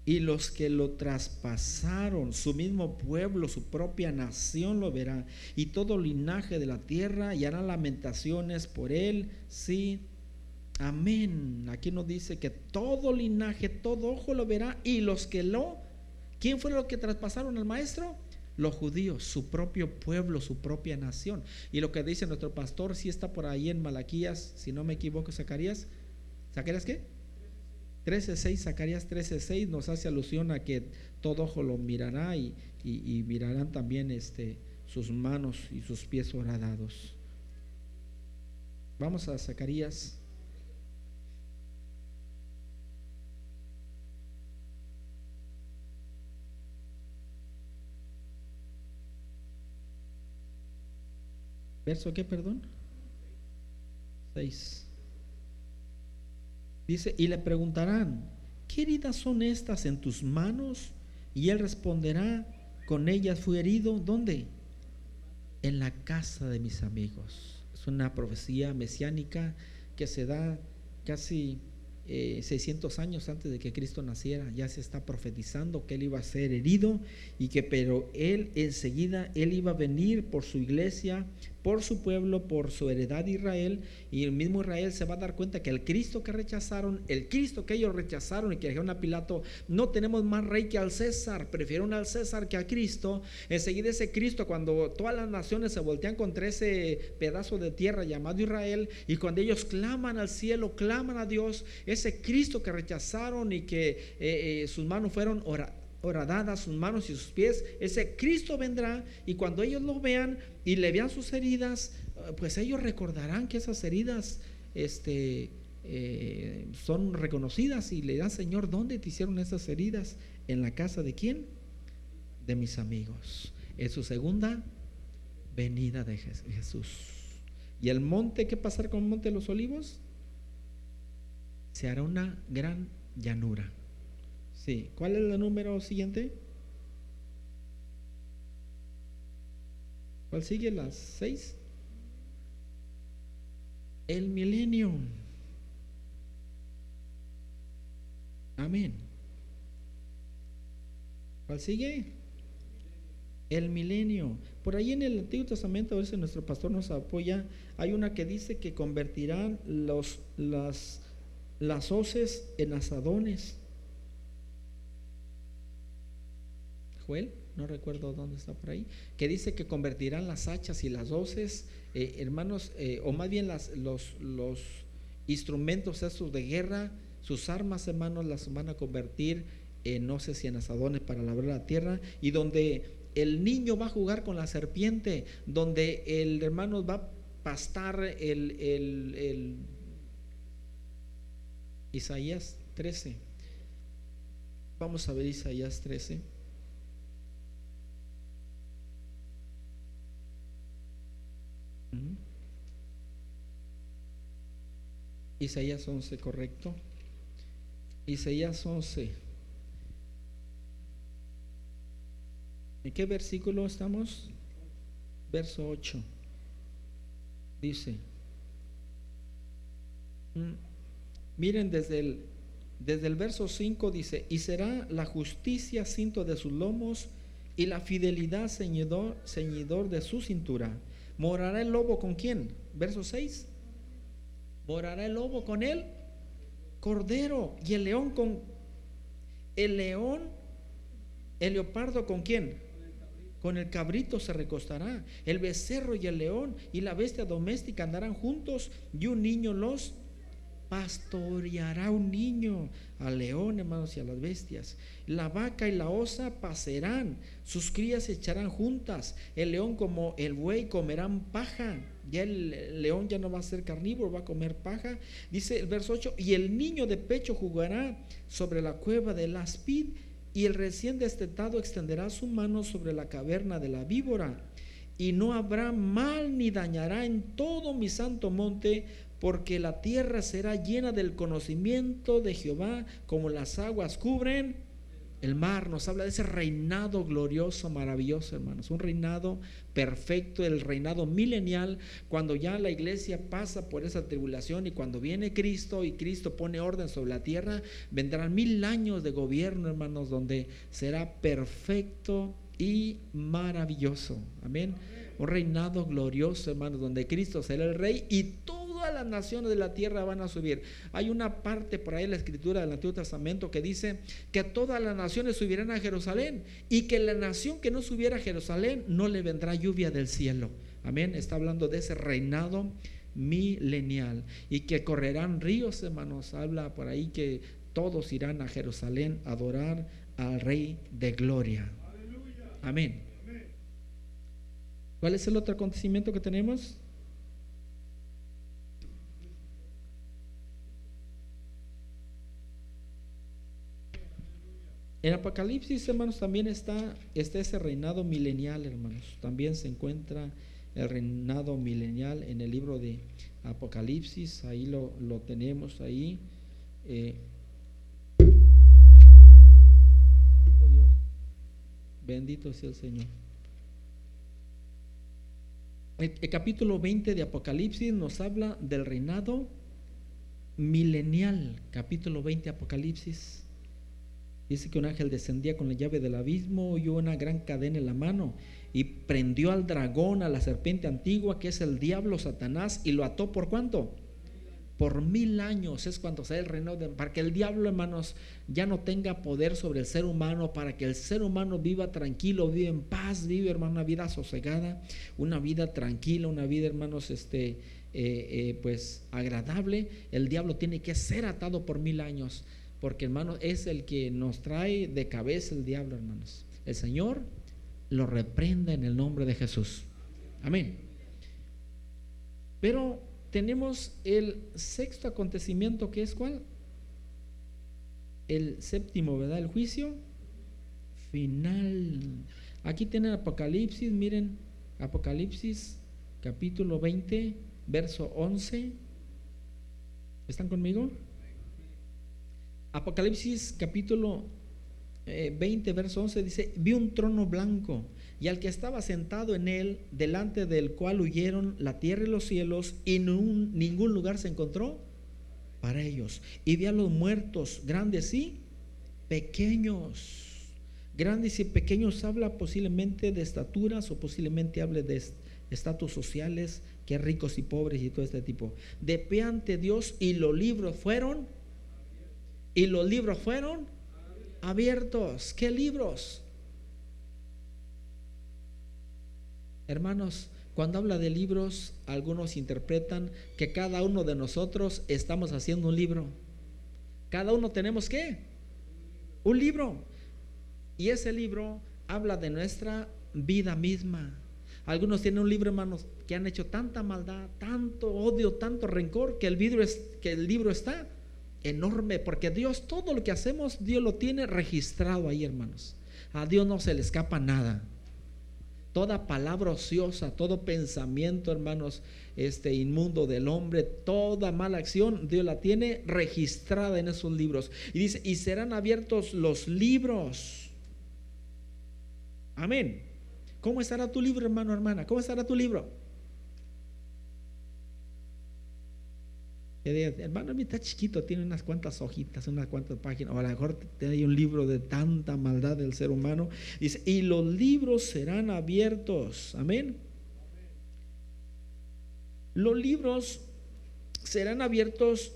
Y los que lo traspasaron, su mismo pueblo, su propia nación lo verá, y todo linaje de la tierra y hará lamentaciones por él, sí Amén. Aquí nos dice que todo linaje, todo ojo lo verá y los que lo, ¿quién fue los que traspasaron al maestro? Los judíos, su propio pueblo, su propia nación. Y lo que dice nuestro pastor, si está por ahí en Malaquías, si no me equivoco, Zacarías, ¿Zacarías qué? 13.6, Zacarías 13.6 nos hace alusión a que todo ojo lo mirará y, y mirarán también este, sus manos y sus pies horadados. Vamos a Zacarías Verso qué, perdón? 6. Dice, y le preguntarán, ¿qué heridas son estas en tus manos? Y él responderá, con ellas fui herido, ¿dónde? En la casa de mis amigos. Es una profecía mesiánica que se da casi 600 eh, años antes de que Cristo naciera, ya se está profetizando que él iba a ser herido y que pero él enseguida, él iba a venir por su iglesia, por su pueblo, por su heredad de Israel, y el mismo Israel se va a dar cuenta que el Cristo que rechazaron, el Cristo que ellos rechazaron y que dijeron a Pilato, no tenemos más rey que al César, prefieren al César que a Cristo, enseguida ese Cristo, cuando todas las naciones se voltean contra ese pedazo de tierra llamado Israel, y cuando ellos claman al cielo, claman a Dios, ese Cristo que rechazaron y que eh, eh, sus manos fueron oradas horadadas sus manos y sus pies, ese Cristo vendrá y cuando ellos lo vean y le vean sus heridas, eh, pues ellos recordarán que esas heridas este, eh, son reconocidas y le dan, Señor, ¿dónde te hicieron esas heridas? ¿En la casa de quién? De mis amigos. En su segunda venida de Jesús. ¿Y el monte qué pasará con el monte de los olivos? Se hará una gran llanura. Sí. ¿Cuál es el número siguiente? ¿Cuál sigue? Las seis. El milenio. Amén. ¿Cuál sigue? El milenio. Por ahí en el Antiguo Testamento, a si nuestro pastor nos apoya, hay una que dice que convertirán los, las, las hoces en asadones. No recuerdo dónde está por ahí, que dice que convertirán las hachas y las hoces, eh, hermanos, eh, o más bien los instrumentos esos de guerra, sus armas, hermanos, las van a convertir en hoces y en asadones para labrar la tierra, y donde el niño va a jugar con la serpiente, donde el hermano va a pastar el, el, el Isaías 13. Vamos a ver Isaías 13. Isaías 11, correcto. Isaías 11. ¿En qué versículo estamos? Verso 8. Dice, mm, miren desde el, desde el verso 5 dice, y será la justicia cinto de sus lomos y la fidelidad ceñidor, ceñidor de su cintura. ¿Morará el lobo con quién? Verso 6. ¿Morará el lobo con él? Cordero. ¿Y el león con... El león, el leopardo con quién? Con el cabrito se recostará. El becerro y el león y la bestia doméstica andarán juntos y un niño los pastoreará un niño al león, hermanos, y a las bestias. La vaca y la osa pasarán, sus crías se echarán juntas. El león como el buey comerán paja. Ya el león ya no va a ser carnívoro, va a comer paja. Dice el verso 8, y el niño de pecho jugará sobre la cueva del aspid, y el recién destetado extenderá su mano sobre la caverna de la víbora. Y no habrá mal ni dañará en todo mi santo monte, porque la tierra será llena del conocimiento de Jehová, como las aguas cubren el mar. Nos habla de ese reinado glorioso, maravilloso, hermanos. Un reinado perfecto, el reinado milenial, cuando ya la iglesia pasa por esa tribulación y cuando viene Cristo y Cristo pone orden sobre la tierra, vendrán mil años de gobierno, hermanos, donde será perfecto y maravilloso. Amén. Un reinado glorioso, hermanos, donde Cristo será el rey y todo todas las naciones de la tierra van a subir. Hay una parte por ahí en la escritura del Antiguo Testamento que dice que todas las naciones subirán a Jerusalén y que la nación que no subiera a Jerusalén no le vendrá lluvia del cielo. Amén. Está hablando de ese reinado milenial y que correrán ríos, hermanos. Habla por ahí que todos irán a Jerusalén a adorar al Rey de Gloria. Amén. ¿Cuál es el otro acontecimiento que tenemos? En Apocalipsis, hermanos, también está, ese reinado milenial, hermanos. También se encuentra el reinado milenial en el libro de Apocalipsis, ahí lo, tenemos ahí. Eh, Bendito sea el Señor. El, capítulo 20 de Apocalipsis nos habla del reinado milenial. Capítulo 20 Apocalipsis. Dice que un ángel descendía con la llave del abismo y una gran cadena en la mano y prendió al dragón, a la serpiente antigua, que es el diablo Satanás, y lo ató por cuánto? por mil años es cuando sea el reino de, para que el diablo, hermanos, ya no tenga poder sobre el ser humano, para que el ser humano viva tranquilo, viva en paz, vive, hermano, una vida sosegada, una vida tranquila, una vida, hermanos, este, eh, eh, pues agradable. El diablo tiene que ser atado por mil años, porque, hermanos, es el que nos trae de cabeza el diablo, hermanos. El Señor lo reprenda en el nombre de Jesús. Amén. Pero tenemos el sexto acontecimiento que es cuál? El séptimo, ¿verdad? El juicio final. Aquí tienen Apocalipsis, miren, Apocalipsis capítulo 20, verso 11. ¿Están conmigo? Apocalipsis capítulo 20, eh, verso 11 dice, vi un trono blanco y al que estaba sentado en él, delante del cual huyeron la tierra y los cielos, y ningún lugar se encontró para ellos. Y vi a los muertos, grandes y pequeños. Grandes y pequeños habla posiblemente de estaturas o posiblemente hable de estatus sociales, que ricos y pobres y todo este tipo. De pie ante Dios y los libros fueron, y los libros fueron abiertos. ¿Qué libros? Hermanos, cuando habla de libros, algunos interpretan que cada uno de nosotros estamos haciendo un libro. Cada uno tenemos qué? Un libro. Y ese libro habla de nuestra vida misma. Algunos tienen un libro, hermanos, que han hecho tanta maldad, tanto odio, tanto rencor, que el, libro es, que el libro está enorme, porque Dios, todo lo que hacemos, Dios lo tiene registrado ahí, hermanos. A Dios no se le escapa nada toda palabra ociosa, todo pensamiento, hermanos, este inmundo del hombre, toda mala acción, Dios la tiene registrada en esos libros. Y dice, y serán abiertos los libros. Amén. ¿Cómo estará tu libro, hermano, hermana? ¿Cómo estará tu libro? Hermano, mi está chiquito, tiene unas cuantas hojitas, unas cuantas páginas, o a lo mejor tiene un libro de tanta maldad del ser humano. Dice, y los libros serán abiertos. Amén. Los libros serán abiertos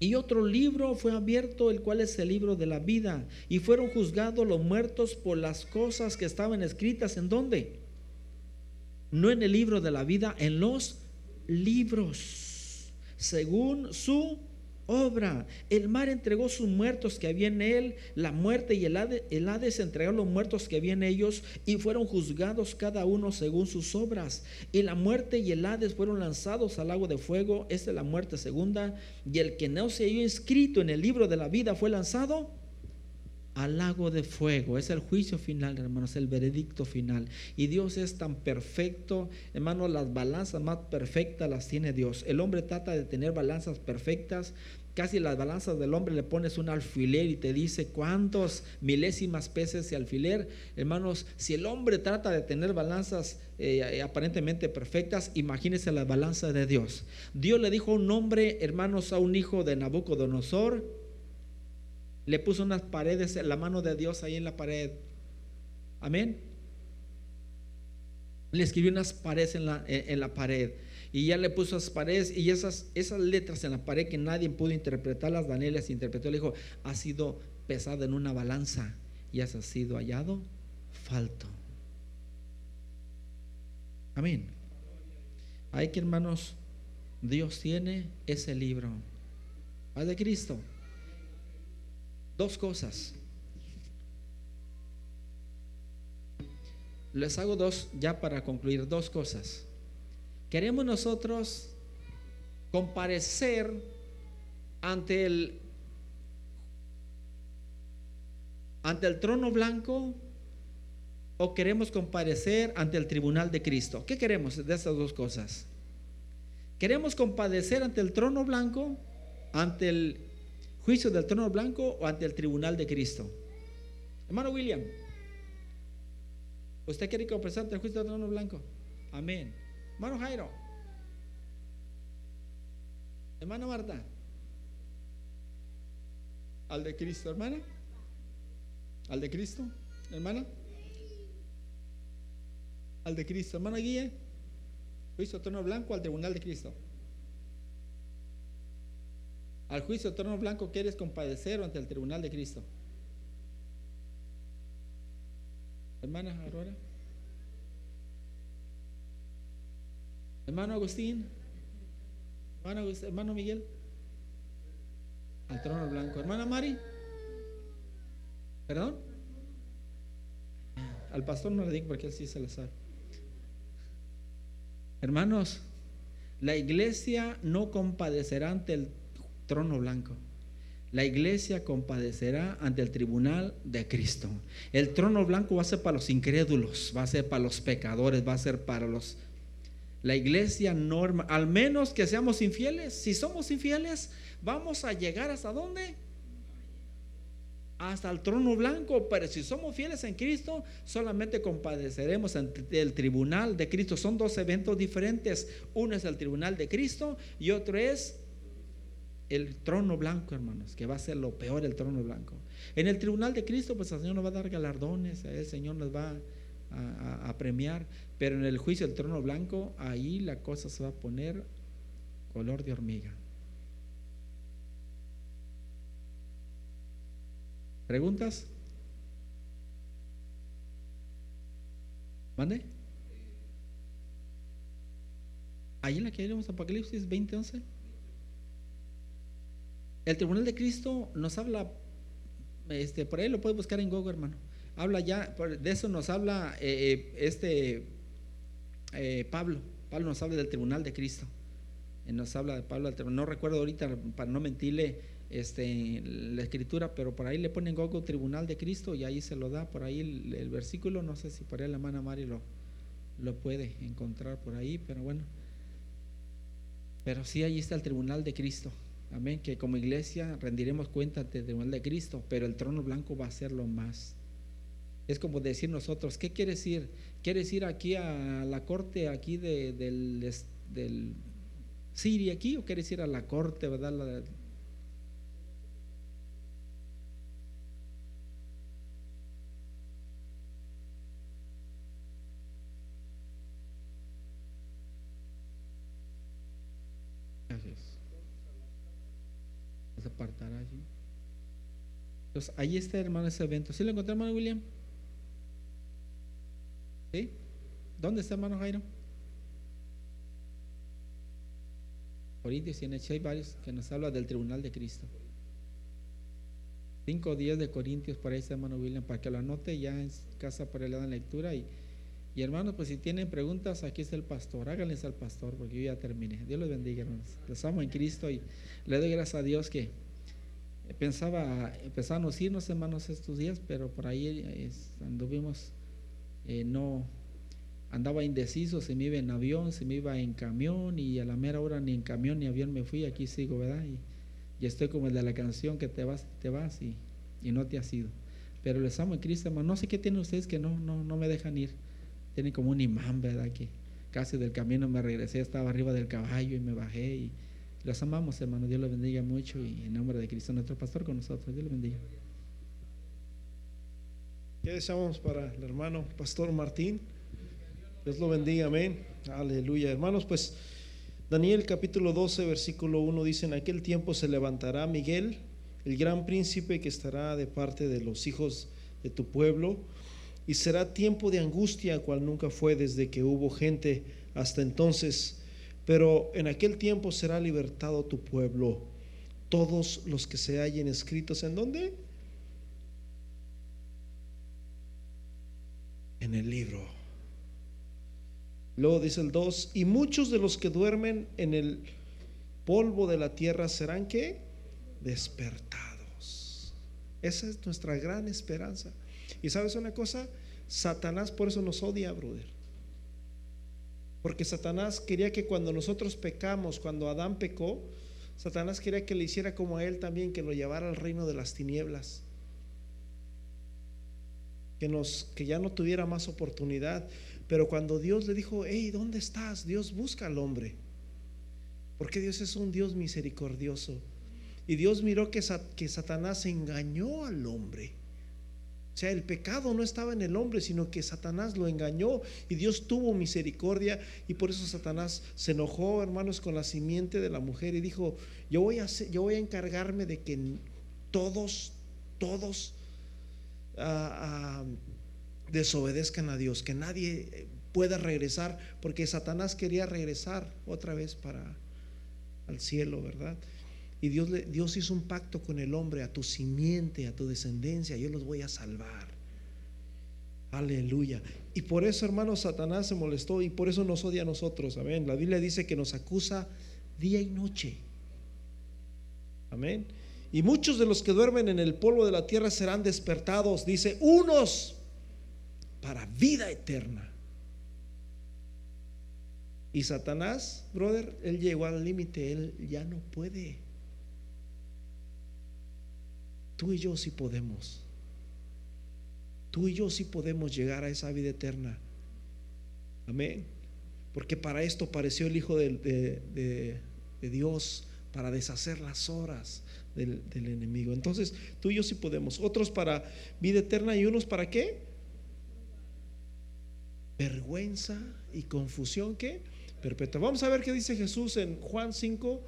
y otro libro fue abierto, el cual es el libro de la vida. Y fueron juzgados los muertos por las cosas que estaban escritas. ¿En dónde? No en el libro de la vida, en los libros, según su obra. El mar entregó sus muertos que había en él, la muerte y el Hades, el Hades entregó los muertos que había en ellos y fueron juzgados cada uno según sus obras. Y la muerte y el Hades fueron lanzados al lago de fuego, esta es la muerte segunda, y el que no se halló inscrito en el libro de la vida fue lanzado al lago de fuego. Es el juicio final, hermanos, el veredicto final. Y Dios es tan perfecto, hermanos, las balanzas más perfectas las tiene Dios. El hombre trata de tener balanzas perfectas. Casi las balanzas del hombre le pones un alfiler y te dice cuántos milésimas peces de alfiler. Hermanos, si el hombre trata de tener balanzas eh, aparentemente perfectas, imagínese la balanza de Dios. Dios le dijo un hombre, hermanos, a un hijo de Nabucodonosor, le puso unas paredes, la mano de Dios ahí en la pared. Amén. Le escribió unas paredes en la, en la pared. Y ya le puso esas paredes y esas, esas letras en la pared que nadie pudo interpretarlas. Daniel las interpretó. Le dijo, ha sido pesado en una balanza y has sido hallado falto. Amén. Hay que, hermanos, Dios tiene ese libro. Paz de Cristo. Dos cosas. Les hago dos, ya para concluir, dos cosas. Queremos nosotros comparecer ante el ante el trono blanco o queremos comparecer ante el tribunal de Cristo? ¿Qué queremos de estas dos cosas? ¿Queremos compadecer ante el trono blanco, ante el juicio del trono blanco o ante el tribunal de Cristo? Hermano William, ¿usted quiere compadecer ante el juicio del trono blanco? Amén. Hermano Jairo. Hermana Marta. Al de Cristo, hermana. Al de Cristo, hermana. Al de Cristo, hermana Guía. Juicio trono blanco al tribunal de Cristo. Al juicio trono blanco quieres compadecer ante el tribunal de Cristo. Hermana Aurora. Hermano Agustín. Hermano, Miguel. Al trono blanco. Hermana Mari. ¿Perdón? Al pastor no le digo porque él sí se lo sabe. Hermanos, la iglesia no compadecerá ante el trono blanco. La iglesia compadecerá ante el tribunal de Cristo. El trono blanco va a ser para los incrédulos, va a ser para los pecadores, va a ser para los... La iglesia norma, al menos que seamos infieles. Si somos infieles, vamos a llegar hasta dónde? hasta el trono blanco, pero si somos fieles en Cristo, solamente compadeceremos ante el tribunal de Cristo. Son dos eventos diferentes. Uno es el tribunal de Cristo y otro es el trono blanco, hermanos, que va a ser lo peor el trono blanco. En el tribunal de Cristo, pues el Señor nos va a dar galardones, el Señor nos va a, premiar, pero en el juicio del trono blanco, ahí la cosa se va a poner color de hormiga. ¿Preguntas? ¿Mande? Ahí en la que leemos Apocalipsis 20:11. El tribunal de Cristo nos habla, este, por ahí lo puedes buscar en Google, hermano. Habla ya, de eso nos habla eh, eh, este eh, Pablo. Pablo nos habla del tribunal de Cristo. Nos habla de Pablo, no recuerdo ahorita para no mentirle este, la escritura, pero por ahí le ponen Gogo Tribunal de Cristo y ahí se lo da, por ahí el, versículo, no sé si por ahí la hermana Mari lo, lo puede encontrar por ahí, pero bueno. Pero sí, ahí está el Tribunal de Cristo. Amén, que como iglesia rendiremos cuenta ante el de Cristo, pero el trono blanco va a ser lo más. Es como decir nosotros, ¿qué quieres ir? ¿Quieres ir aquí a la corte aquí de, del, del Siria aquí o quieres ir a la corte, verdad? La, apartará allí. Entonces, ahí está, hermano, ese evento. ¿Sí lo encontré, hermano William? ¿Sí? ¿Dónde está, hermano Jairo? Corintios y en hay varios que nos habla del tribunal de Cristo. Cinco días de Corintios, para ese hermano William, para que lo anote ya en casa para le dan lectura. Y, y hermanos, pues si tienen preguntas, aquí está el pastor. Háganles al pastor, porque yo ya terminé. Dios los bendiga, hermanos. Los amo en Cristo y le doy gracias a Dios que pensaba, empezamos a irnos hermanos estos días, pero por ahí anduvimos, eh, no, andaba indeciso si me iba en avión, si me iba en camión y a la mera hora ni en camión ni avión me fui, aquí sigo, ¿verdad? Y, estoy como el de la canción que te vas, te vas y, no te has ido. Pero les amo en Cristo, hermano. No sé qué tienen ustedes que no, no, no me dejan ir. Tienen como un imán, ¿verdad? Que casi del camino me regresé, estaba arriba del caballo y me bajé y los amamos, hermano. Dios los bendiga mucho y en nombre de Cristo, nuestro pastor, con nosotros. Dios los bendiga. ¿Qué deseamos para el hermano Pastor Martín? Dios lo bendiga, amén. Aleluya. Hermanos, pues Daniel capítulo 12, versículo 1 dice, en aquel tiempo se levantará Miguel, el gran príncipe que estará de parte de los hijos de tu pueblo, y será tiempo de angustia cual nunca fue desde que hubo gente hasta entonces pero en aquel tiempo será libertado tu pueblo, todos los que se hallen escritos en dónde? En el libro. Luego dice el 2, y muchos de los que duermen en el polvo de la tierra serán que despertados. Esa es nuestra gran esperanza. Y sabes una cosa, Satanás por eso nos odia, brother. Porque Satanás quería que cuando nosotros pecamos, cuando Adán pecó, Satanás quería que le hiciera como a él también, que lo llevara al reino de las tinieblas. Que, nos, que ya no tuviera más oportunidad. Pero cuando Dios le dijo, hey, ¿dónde estás? Dios busca al hombre. Porque Dios es un Dios misericordioso. Y Dios miró que, que Satanás engañó al hombre. O sea, el pecado no estaba en el hombre, sino que Satanás lo engañó y Dios tuvo misericordia y por eso Satanás se enojó, hermanos, con la simiente de la mujer y dijo, yo voy a, yo voy a encargarme de que todos, todos ah, ah, desobedezcan a Dios, que nadie pueda regresar, porque Satanás quería regresar otra vez para al cielo, ¿verdad? Y Dios, Dios hizo un pacto con el hombre, a tu simiente, a tu descendencia, yo los voy a salvar. Aleluya. Y por eso, hermano, Satanás se molestó y por eso nos odia a nosotros. Amén. La Biblia dice que nos acusa día y noche. Amén. Y muchos de los que duermen en el polvo de la tierra serán despertados, dice, unos para vida eterna. Y Satanás, brother, él llegó al límite, él ya no puede. Tú y yo sí podemos. Tú y yo sí podemos llegar a esa vida eterna. Amén. Porque para esto apareció el Hijo de, Dios, para deshacer las horas del, del, enemigo. Entonces, tú y yo sí podemos. Otros para vida eterna y unos para qué? Vergüenza y confusión, ¿qué? Perpetua. Vamos a ver qué dice Jesús en Juan 5,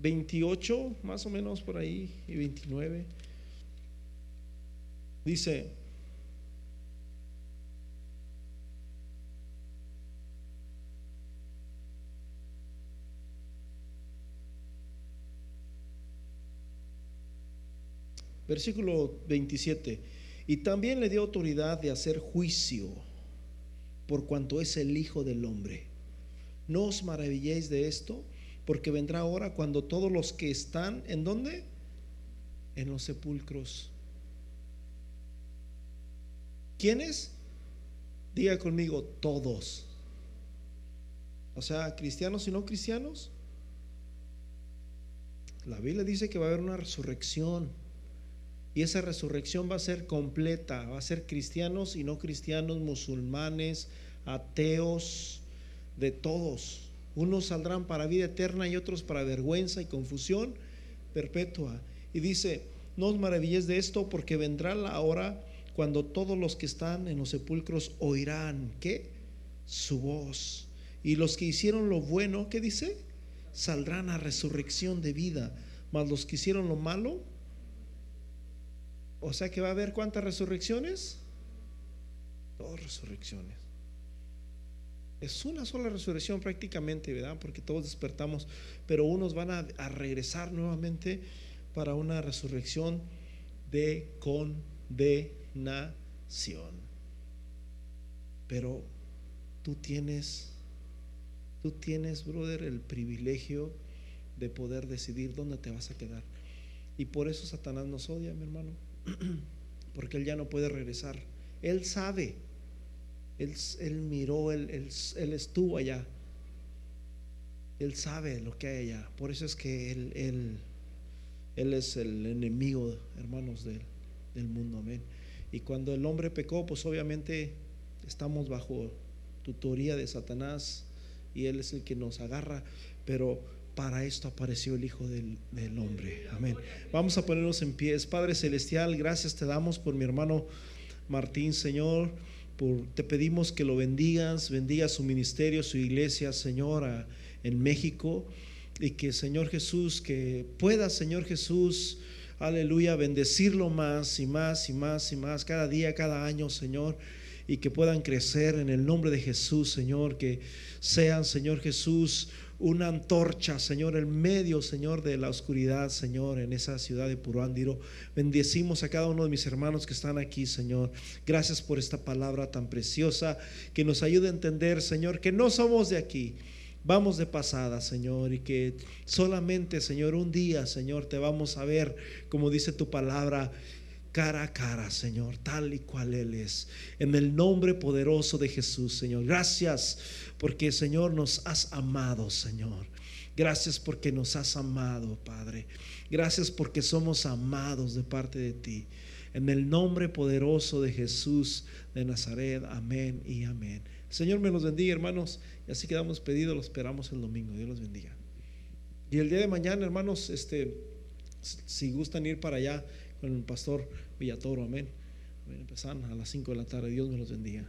28, más o menos por ahí, y 29. Dice, versículo 27, y también le dio autoridad de hacer juicio por cuanto es el Hijo del Hombre. No os maravilléis de esto, porque vendrá hora cuando todos los que están, ¿en dónde? En los sepulcros ¿Quiénes? Diga conmigo, todos. O sea, cristianos y no cristianos. La Biblia dice que va a haber una resurrección. Y esa resurrección va a ser completa. Va a ser cristianos y no cristianos, musulmanes, ateos, de todos. Unos saldrán para vida eterna y otros para vergüenza y confusión perpetua. Y dice, no os maravilléis de esto porque vendrá la hora cuando todos los que están en los sepulcros oirán, ¿qué? Su voz. Y los que hicieron lo bueno, ¿qué dice? Saldrán a resurrección de vida. Mas los que hicieron lo malo, o sea que va a haber cuántas resurrecciones? Dos resurrecciones. Es una sola resurrección prácticamente, ¿verdad? Porque todos despertamos, pero unos van a, a regresar nuevamente para una resurrección de con nación. Pero tú tienes, tú tienes, brother, el privilegio de poder decidir dónde te vas a quedar. Y por eso Satanás nos odia, mi hermano, *clears throat* porque él ya no puede regresar. Él sabe, él, él miró, él, él, estuvo allá. Él sabe lo que hay allá. Por eso es que él, él, él es el enemigo, hermanos, del, del mundo. Amén. Y cuando el hombre pecó, pues obviamente estamos bajo tutoría de Satanás y Él es el que nos agarra, pero para esto apareció el Hijo del, Hombre. Amén. Vamos a ponernos en pies. Padre Celestial, gracias te damos por mi hermano Martín, Señor. Por, te pedimos que lo bendigas, bendiga su ministerio, su iglesia, Señor, en México. Y que, Señor Jesús, que pueda, Señor Jesús, aleluya, bendecirlo más y más y más y más, cada día, cada año, Señor, y que puedan crecer en el nombre de Jesús, Señor, que sean, Señor Jesús, una antorcha, Señor, en medio, Señor, de la oscuridad, Señor, en esa ciudad de Puruándiro. Bendecimos a cada uno de mis hermanos que están aquí, Señor. Gracias por esta palabra tan preciosa que nos ayude a entender, Señor, que no somos de aquí vamos de pasada, Señor, y que solamente, Señor, un día, Señor, te vamos a ver, como dice tu palabra, cara a cara, Señor, tal y cual Él es. En el nombre poderoso de Jesús, Señor. Gracias porque, Señor, nos has amado, Señor. Gracias porque nos has amado, Padre. Gracias porque somos amados de parte de ti. En el nombre poderoso de Jesús de Nazaret. Amén y amén. Señor me los bendiga, hermanos. Y así quedamos pedidos. Lo esperamos el domingo. Dios los bendiga. Y el día de mañana, hermanos, este, si gustan ir para allá con el pastor Villatoro, amén. Empezan a las 5 de la tarde. Dios me los bendiga.